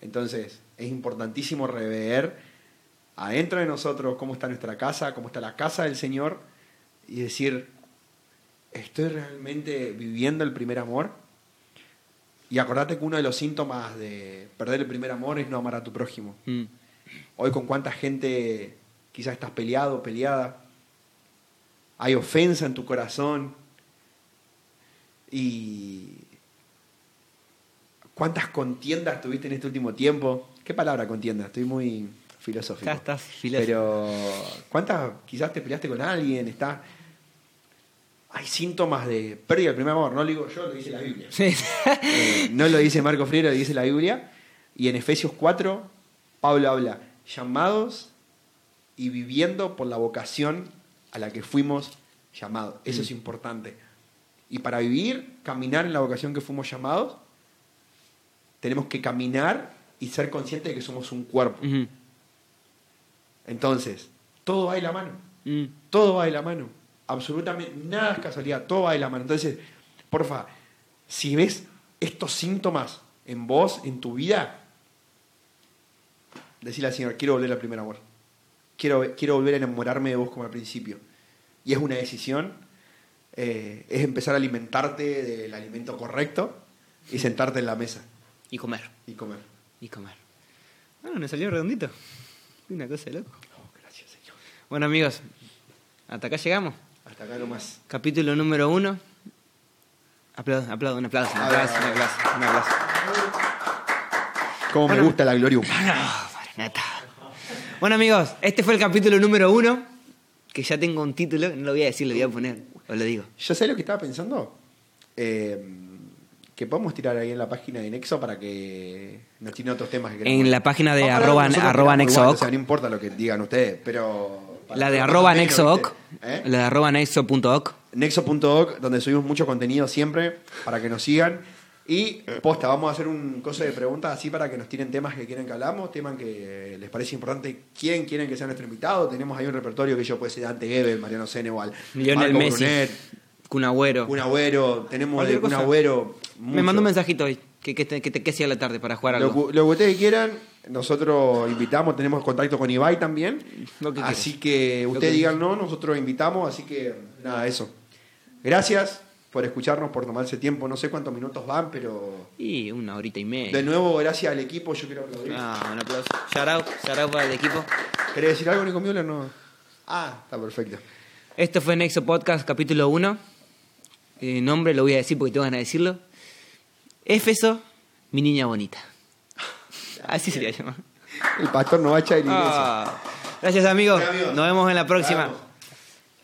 Entonces, es importantísimo rever adentro de nosotros cómo está nuestra casa, cómo está la casa del Señor y decir, ¿estoy realmente viviendo el primer amor? Y acordate que uno de los síntomas de perder el primer amor es no amar a tu prójimo. mm. Hoy con cuánta gente quizás estás peleado, peleada, hay ofensa en tu corazón y cuántas contiendas tuviste en este último tiempo. ¿Qué palabra contienda? Estoy muy filosófico. Ya estás filósofo. Pero cuántas quizás te peleaste con alguien, está hay síntomas de pérdida del primer amor, no lo digo yo, lo dice la Biblia. Sí. Eh, no lo dice Marco Freire, lo dice la Biblia. Y en Efesios 4, Pablo habla, llamados y viviendo por la vocación a la que fuimos llamados. Eso es importante. Y para vivir, caminar en la vocación que fuimos llamados, tenemos que caminar y ser conscientes de que somos un cuerpo. Entonces, todo va de la mano. Mm. Todo va de la mano. Absolutamente nada es casualidad, todo va de la mano. Entonces, porfa, si ves estos síntomas en vos, en tu vida, decirle al Señor, quiero volver al primer amor. Quiero, quiero volver a enamorarme de vos como al principio. Y es una decisión, eh, es empezar a alimentarte del alimento correcto y sentarte en la mesa Y comer. y comer. Y comer. Bueno, me salió redondito. Una cosa de loco. Oh, gracias, Señor. Bueno, amigos, hasta acá llegamos. Hasta acá nomás. Capítulo número uno. Aplaudo, aplaudo, un aplauso, un aplauso, un aplauso, un aplauso. Cómo me Bueno. gusta la gloria humana. No. Bueno, amigos, este fue el capítulo número uno. Que ya tengo un título, no lo voy a decir, lo voy a poner. Os lo digo. ¿Yo sé lo que estaba pensando? Eh, que podemos tirar ahí en la página de Nexo para que nos tiene otros temas que queremos. En la página de arroba, arroba igual, nexooc. o sea, no importa lo que digan ustedes, pero... La de lo arroba nexooc. ¿Eh? La de arroba nexo.oc. Nexo.org, donde subimos mucho contenido siempre, para que nos sigan. Y posta, vamos a hacer un coso de preguntas así para que nos tiren temas que quieren que hablamos, temas que les parece importante, quién quieren que sea nuestro invitado. Tenemos ahí un repertorio que yo puede ser Dante Gebel, Mariano Seneval, Lionel Marco Messi. Brunet, Kun Agüero. un agüero, tenemos de cosa. Me mandó un mensajito hoy. Que, que, te- que te quede a la tarde para jugar Lo, algo. que- lo que ustedes quieran, nosotros invitamos, tenemos contacto con Ibai también. Que así que ustedes que- digan no, nosotros invitamos, así que nada, eso. Gracias por escucharnos, por tomarse tiempo. No sé cuántos minutos van, pero Y una horita y media. de nuevo, gracias al equipo, yo quiero aplaudir. Ah, un aplauso. Shout out, shout out para el equipo. ¿Querés decir algo, Nico Müller? No. Ah, está perfecto. Esto fue Nexo Podcast capítulo 1. El nombre lo voy a decir porque tengo ganas de decirlo. Éfeso, mi niña bonita. Así sería llamado. El pastor no va a echar iglesia. Ah, gracias amigos. Nos vemos en la próxima.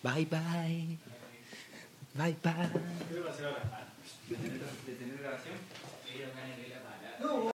Bye bye. Bye bye.